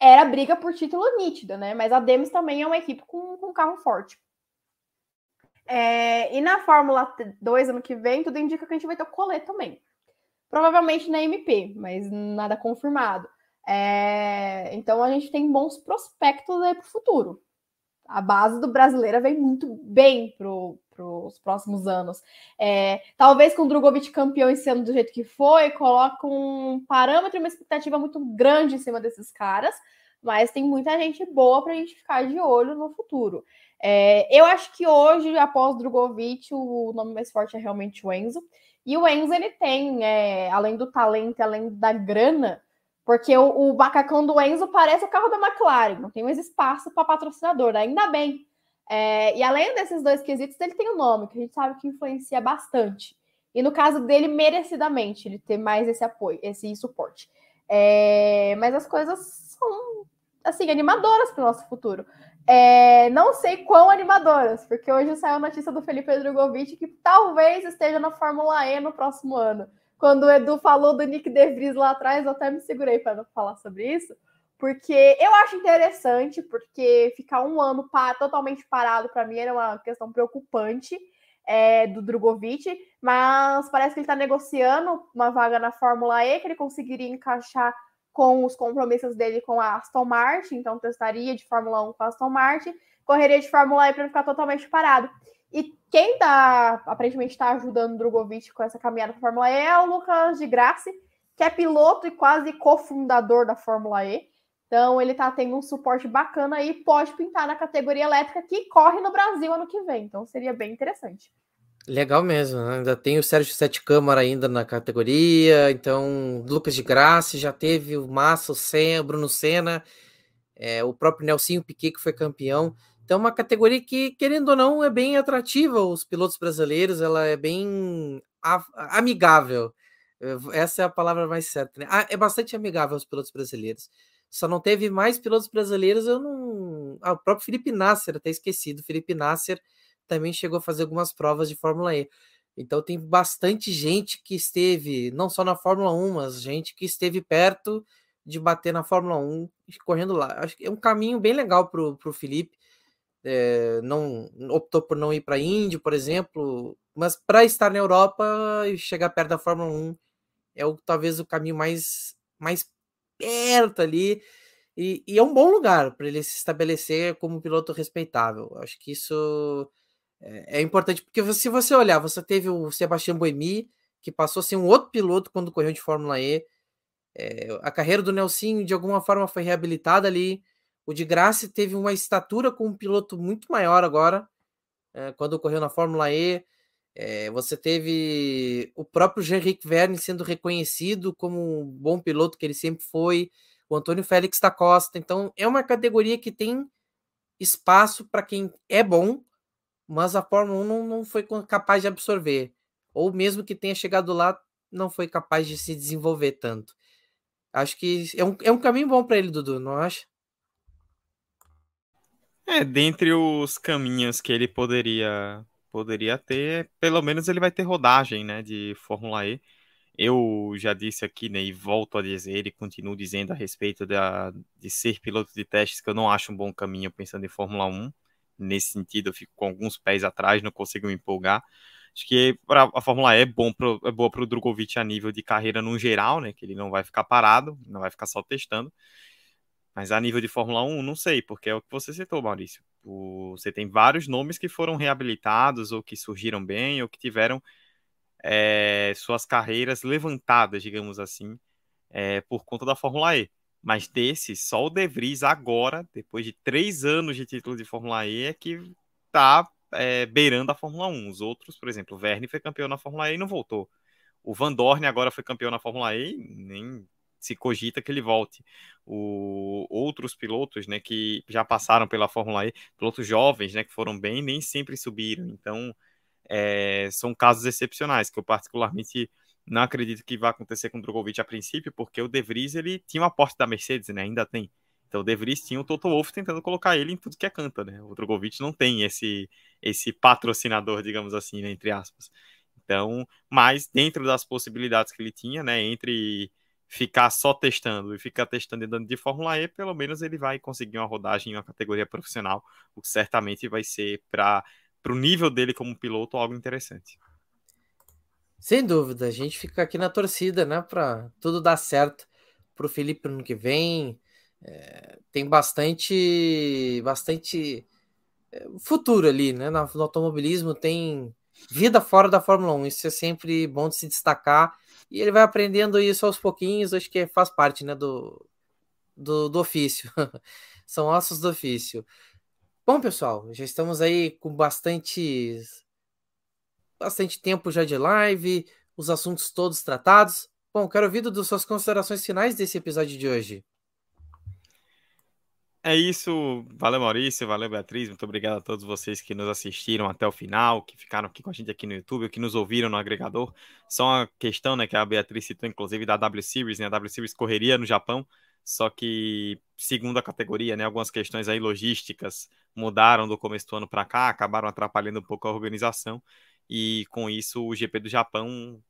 era briga por título nítida, né? Mas a Demis também é uma equipe com, com carro forte. É, e na Fórmula 2 ano que vem, tudo indica que a gente vai ter o Collet também. Provavelmente na MP, mas nada confirmado. É, então a gente tem bons prospectos aí para o futuro. A base do brasileiro vem muito bem para os próximos anos. É, talvez com o Drogovic campeão esse ano do jeito que foi, coloque um parâmetro e uma expectativa muito grande em cima desses caras, mas tem muita gente boa para a gente ficar de olho no futuro. É, eu acho que hoje, após Drogovic, o nome mais forte é realmente o Enzo. E o Enzo, ele tem, é, além do talento, além da grana, porque o, o, do Enzo parece o carro da McLaren, não tem mais espaço para patrocinador, ainda bem. É, e além desses dois quesitos, ele tem o um nome, que a gente sabe que influencia bastante. E no caso dele, merecidamente, ele ter mais esse apoio, esse suporte. É, mas as coisas são, assim, animadoras para o nosso futuro. É, não sei quão animadoras, porque hoje saiu a notícia do Felipe Drogovic que talvez esteja na Fórmula E no próximo ano. Quando o Edu falou do Nick De Vries lá atrás, eu até me segurei para não falar sobre isso, porque eu acho interessante, porque ficar um ano pa totalmente parado para mim era uma questão preocupante é, do Drogovic, mas parece que ele está negociando uma vaga na Fórmula E que ele conseguiria encaixar com os compromissos dele com a Aston Martin, então testaria de Fórmula 1 com a Aston Martin, correria de Fórmula E para ficar totalmente parado. E quem tá, aparentemente está ajudando o Drogovic com essa caminhada para a Fórmula E é o Lucas de Grassi, que é piloto e quase cofundador da Fórmula E. Então ele está tendo um suporte bacana aí, pode pintar na categoria elétrica que corre no Brasil ano que vem. Então seria bem interessante. Legal mesmo, né? ainda tem o Sérgio Sete Câmara ainda na categoria, então Lucas de Graça já teve o Massa, o Senna, Bruno Senna, é, o próprio Nelsinho Piquet que foi campeão. Então, uma categoria que, querendo ou não, é bem atrativa os pilotos brasileiros, ela é bem amigável. Essa é a palavra mais certa, né? Ah, é bastante amigável os pilotos brasileiros. Só não teve mais pilotos brasileiros, eu não. Ah, o próprio Felipe Nasser, até esquecido. Felipe Nasser também chegou a fazer algumas provas de Fórmula E. Então tem bastante gente que esteve, não só na Fórmula 1, mas gente que esteve perto de bater na Fórmula 1 correndo lá. Acho que é um caminho bem legal para o Felipe. É, não optou por não ir para a Indy, por exemplo, mas para estar na Europa e chegar perto da Fórmula 1 é o, talvez o caminho mais, mais perto ali. E, e é um bom lugar para ele se estabelecer como piloto respeitável. Acho que isso é, é, importante, porque se você olhar, você teve o Sebastião Boemi, que passou a ser um outro piloto quando correu de Fórmula E. É, a carreira do Nelsinho, de alguma forma, foi reabilitada ali. O de Graça teve uma estatura com um piloto muito maior agora, é, quando correu na Fórmula E. É, você teve o próprio Jean-Ric Verne sendo reconhecido como um bom piloto que ele sempre foi, o Antônio Félix da Costa. Então, é uma categoria que tem espaço para quem é bom, mas a Fórmula 1 não, não foi capaz de absorver. Ou mesmo que tenha chegado lá, não foi capaz de se desenvolver tanto. Acho que é um, é um caminho bom para ele, Dudu, não acha? É, dentre os caminhos que ele poderia poderia ter, pelo menos ele vai ter rodagem, né, de Fórmula E. Eu já disse aqui, né, e volto a dizer e continuo dizendo a respeito da, de ser piloto de testes que eu não acho um bom caminho pensando em Fórmula 1 nesse sentido, eu fico com alguns pés atrás, não consigo me empolgar. Acho que a Fórmula E é, bom pro, é boa para o Drogovic a nível de carreira no geral, né? Que ele não vai ficar parado, não vai ficar só testando. Mas a nível de Fórmula 1, não sei, porque é o que você citou, Maurício. Você tem vários nomes que foram reabilitados, ou que surgiram bem, ou que tiveram é, suas carreiras levantadas, digamos assim, é, por conta da Fórmula E. Mas desse, só o De Vries agora, depois de três anos de título de Fórmula E, é que tá é, beirando a Fórmula 1. Os outros, por exemplo, o Verne foi campeão na Fórmula E e não voltou. O Van Dorn agora foi campeão na Fórmula E e nem se cogita que ele volte. O, outros pilotos, né, que já passaram pela Fórmula E, pilotos jovens, né, que foram bem, nem sempre subiram. Então, é, são casos excepcionais que eu particularmente não acredito que vai acontecer com o Drogovic a princípio, porque o De Vries ele tinha uma aporte da Mercedes, né? Ainda tem. Então o De Vries tinha o Toto Wolff tentando colocar ele em tudo que é canta, né? O Drogovic não tem esse esse patrocinador, digamos assim, né? entre aspas. Então, mas dentro das possibilidades que ele tinha, né? Entre ficar só testando e ficar testando e dando de Fórmula E, pelo menos ele vai conseguir uma rodagem em uma categoria profissional, o que certamente vai ser para o nível dele como piloto algo interessante. Sem dúvida, a gente fica aqui na torcida, né, para tudo dar certo para o Felipe no que vem. É, tem bastante, bastante é, futuro ali, né? No, no, automobilismo tem vida fora da Fórmula 1. Isso é sempre bom de se destacar. E ele vai aprendendo isso aos pouquinhos. Acho que faz parte, né, do, do, do ofício. São ossos do ofício. Bom, pessoal, já estamos aí com bastante bastante tempo já de live, os assuntos todos tratados. Bom, quero ouvir das suas considerações finais desse episódio de hoje. É isso. Valeu, Maurício. Valeu, Beatriz. Muito obrigado a todos vocês que nos assistiram até o final, que ficaram aqui com a gente aqui no YouTube, que nos ouviram no agregador. Só uma questão, né, que a Beatriz citou, inclusive, da W Series, né? A W Series correria no Japão, só que, segundo a categoria, né, algumas questões aí logísticas mudaram do começo do ano para cá, acabaram atrapalhando um pouco a organização e com isso o GP do Japão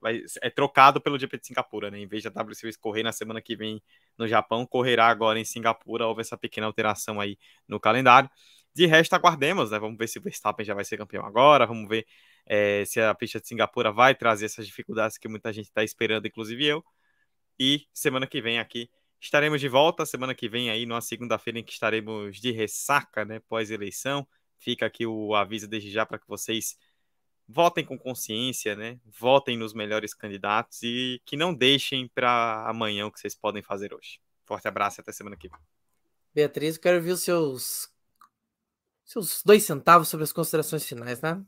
vai, é trocado pelo GP de Singapura, né? Em vez da W Series correr na semana que vem no Japão, correrá agora em Singapura. Houve essa pequena alteração aí no calendário. De resto, aguardemos, né? Vamos ver se o Verstappen já vai ser campeão agora. Vamos ver é, se a pista de Singapura vai trazer essas dificuldades que muita gente está esperando, inclusive eu. E semana que vem aqui estaremos de volta. Semana que vem aí, numa segunda-feira em que estaremos de ressaca, né? Pós-eleição. Fica aqui o aviso desde já para que vocês votem com consciência, né? Votem nos melhores candidatos e que não deixem para amanhã o que vocês podem fazer hoje. Forte abraço e até semana que vem. Beatriz, eu quero ouvir os seus seus dois centavos sobre as considerações finais, né?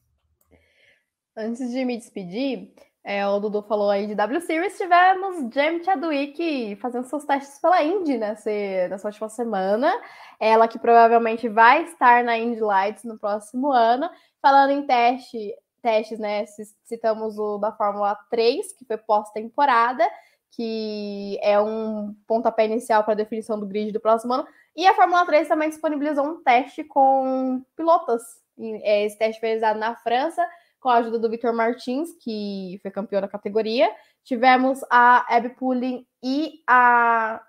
Antes de me despedir, é, o Dudu falou aí de W Series, tivemos Jamie Chadwick fazendo seus testes pela Indy nessa, nessa última semana. Ela que provavelmente vai estar na Indy Lights no próximo ano. Falando em teste, testes, né? Citamos o da Fórmula 3, que foi pós-temporada, que é um pontapé inicial para a definição do grid do próximo ano. E a Fórmula 3 também disponibilizou um teste com pilotos. É, esse teste foi realizado na França com a ajuda do Victor Martins, que foi campeão da categoria. Tivemos a Abby Pulling e a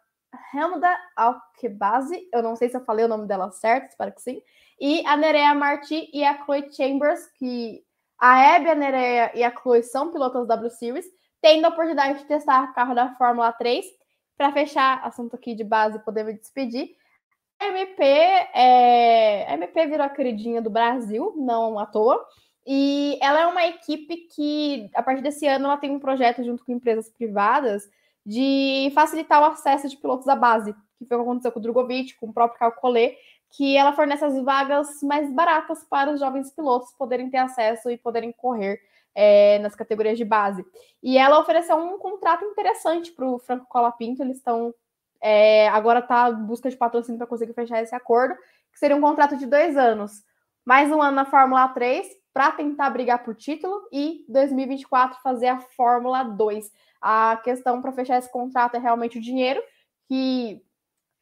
Helmda Alkebase, eu não sei se eu falei o nome dela certo, espero que sim. E a Nerea Marti e a Chloe Chambers, que a Abby, a Nerea e a Chloe são pilotos W Series, tendo a oportunidade de testar o carro da Fórmula 3. Para fechar, assunto aqui de base, poder me despedir. A MP, é... a MP virou a queridinha do Brasil, não à toa. E ela é uma equipe que, a partir desse ano, ela tem um projeto junto com empresas privadas de facilitar o acesso de pilotos à base, que foi o que aconteceu com o Drogovic, com o próprio Carl Collet, que ela fornece as vagas mais baratas para os jovens pilotos poderem ter acesso e poderem correr é, nas categorias de base. E ela ofereceu um contrato interessante para o Franco Colapinto, eles estão é, agora tá em busca de patrocínio para conseguir fechar esse acordo, que seria um contrato de dois anos. Mais um ano na Fórmula 3 para tentar brigar por título e 2024 fazer a Fórmula 2. A questão para fechar esse contrato é realmente o dinheiro, que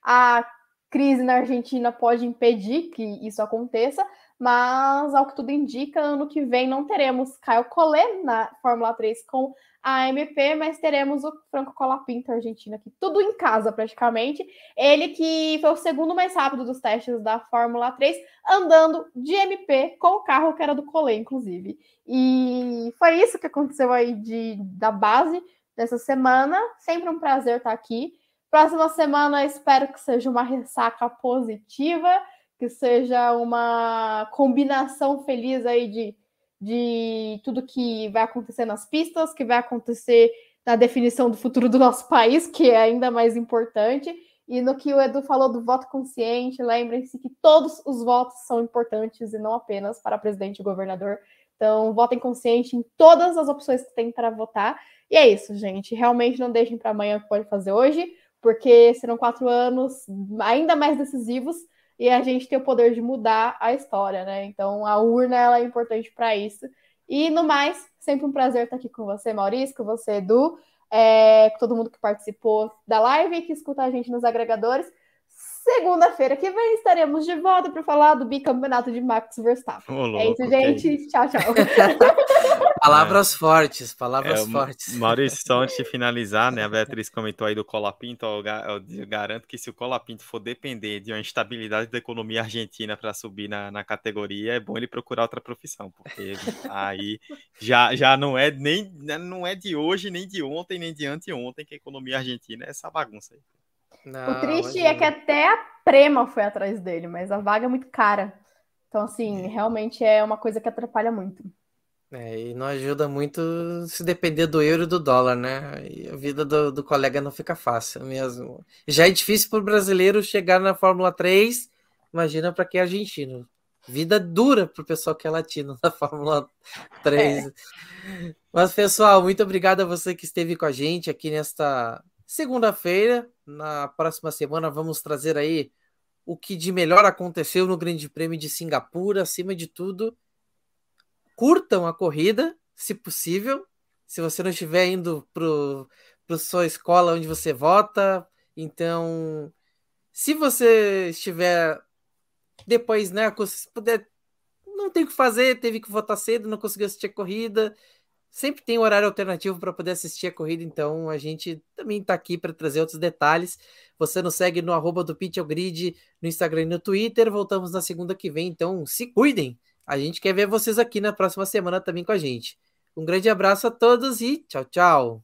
a crise na Argentina pode impedir que isso aconteça, mas ao que tudo indica, ano que vem não teremos Caio Collet na Fórmula 3 com a MP, mas teremos o Franco Colapinto argentino aqui, tudo em casa praticamente. Ele que foi o segundo mais rápido dos testes da Fórmula 3, andando de MP com o carro que era do Collet, inclusive. E foi isso que aconteceu aí de, da base dessa semana. Sempre um prazer estar aqui. Próxima semana espero que seja uma ressaca positiva, que seja uma combinação feliz aí de de tudo que vai acontecer nas pistas, que vai acontecer na definição do futuro do nosso país, que é ainda mais importante. E no que o Edu falou do voto consciente, lembrem-se que todos os votos são importantes e não apenas para presidente e governador. Então, votem consciente em todas as opções que tem para votar. E é isso, gente. Realmente não deixem para amanhã o que pode fazer hoje, porque serão quatro anos ainda mais decisivos e a gente tem o poder de mudar a história, né? Então a urna ela é importante para isso. E no mais, sempre um prazer estar aqui com você, Maurício, com você, Edu, é, com todo mundo que participou da live e que escuta a gente nos agregadores. Segunda-feira que vem estaremos de volta para falar do bicampeonato de Max Verstappen. Oh, louco, é isso, gente. Tchau, tchau. palavras é. fortes, palavras é, fortes. Maurício, só antes de finalizar, né? A Beatriz comentou aí do Colapinto. Eu, eu garanto que se o Colapinto for depender de uma instabilidade da economia argentina para subir na, na categoria, é bom ele procurar outra profissão, porque aí já, já não é nem não é de hoje, nem de ontem, nem de anteontem que a economia argentina é essa bagunça aí. Não, o triste é que até a Prema foi atrás dele, mas a vaga é muito cara. Então, assim, realmente é uma coisa que atrapalha muito. É, e não ajuda muito se depender do euro e do dólar, né? E a vida do, do colega não fica fácil mesmo. Já é difícil para o brasileiro chegar na Fórmula 3, imagina para quem é argentino. Vida dura para o pessoal que é latino na Fórmula 3. É. Mas, pessoal, muito obrigado a você que esteve com a gente aqui nesta segunda-feira. Na próxima semana vamos trazer aí o que de melhor aconteceu no Grande Prêmio de Singapura, acima de tudo. Curtam a corrida, se possível. Se você não estiver indo para sua escola onde você vota, então, se você estiver depois, né, se puder, não tem o que fazer, teve que votar cedo, não conseguiu assistir a corrida, sempre tem um horário alternativo para poder assistir a corrida, então a gente também está aqui para trazer outros detalhes. Você nos segue no arroba do Pitch Grid, no Instagram e no Twitter. Voltamos na segunda que vem, então se cuidem. A gente quer ver vocês aqui na próxima semana também com a gente. Um grande abraço a todos e tchau, tchau.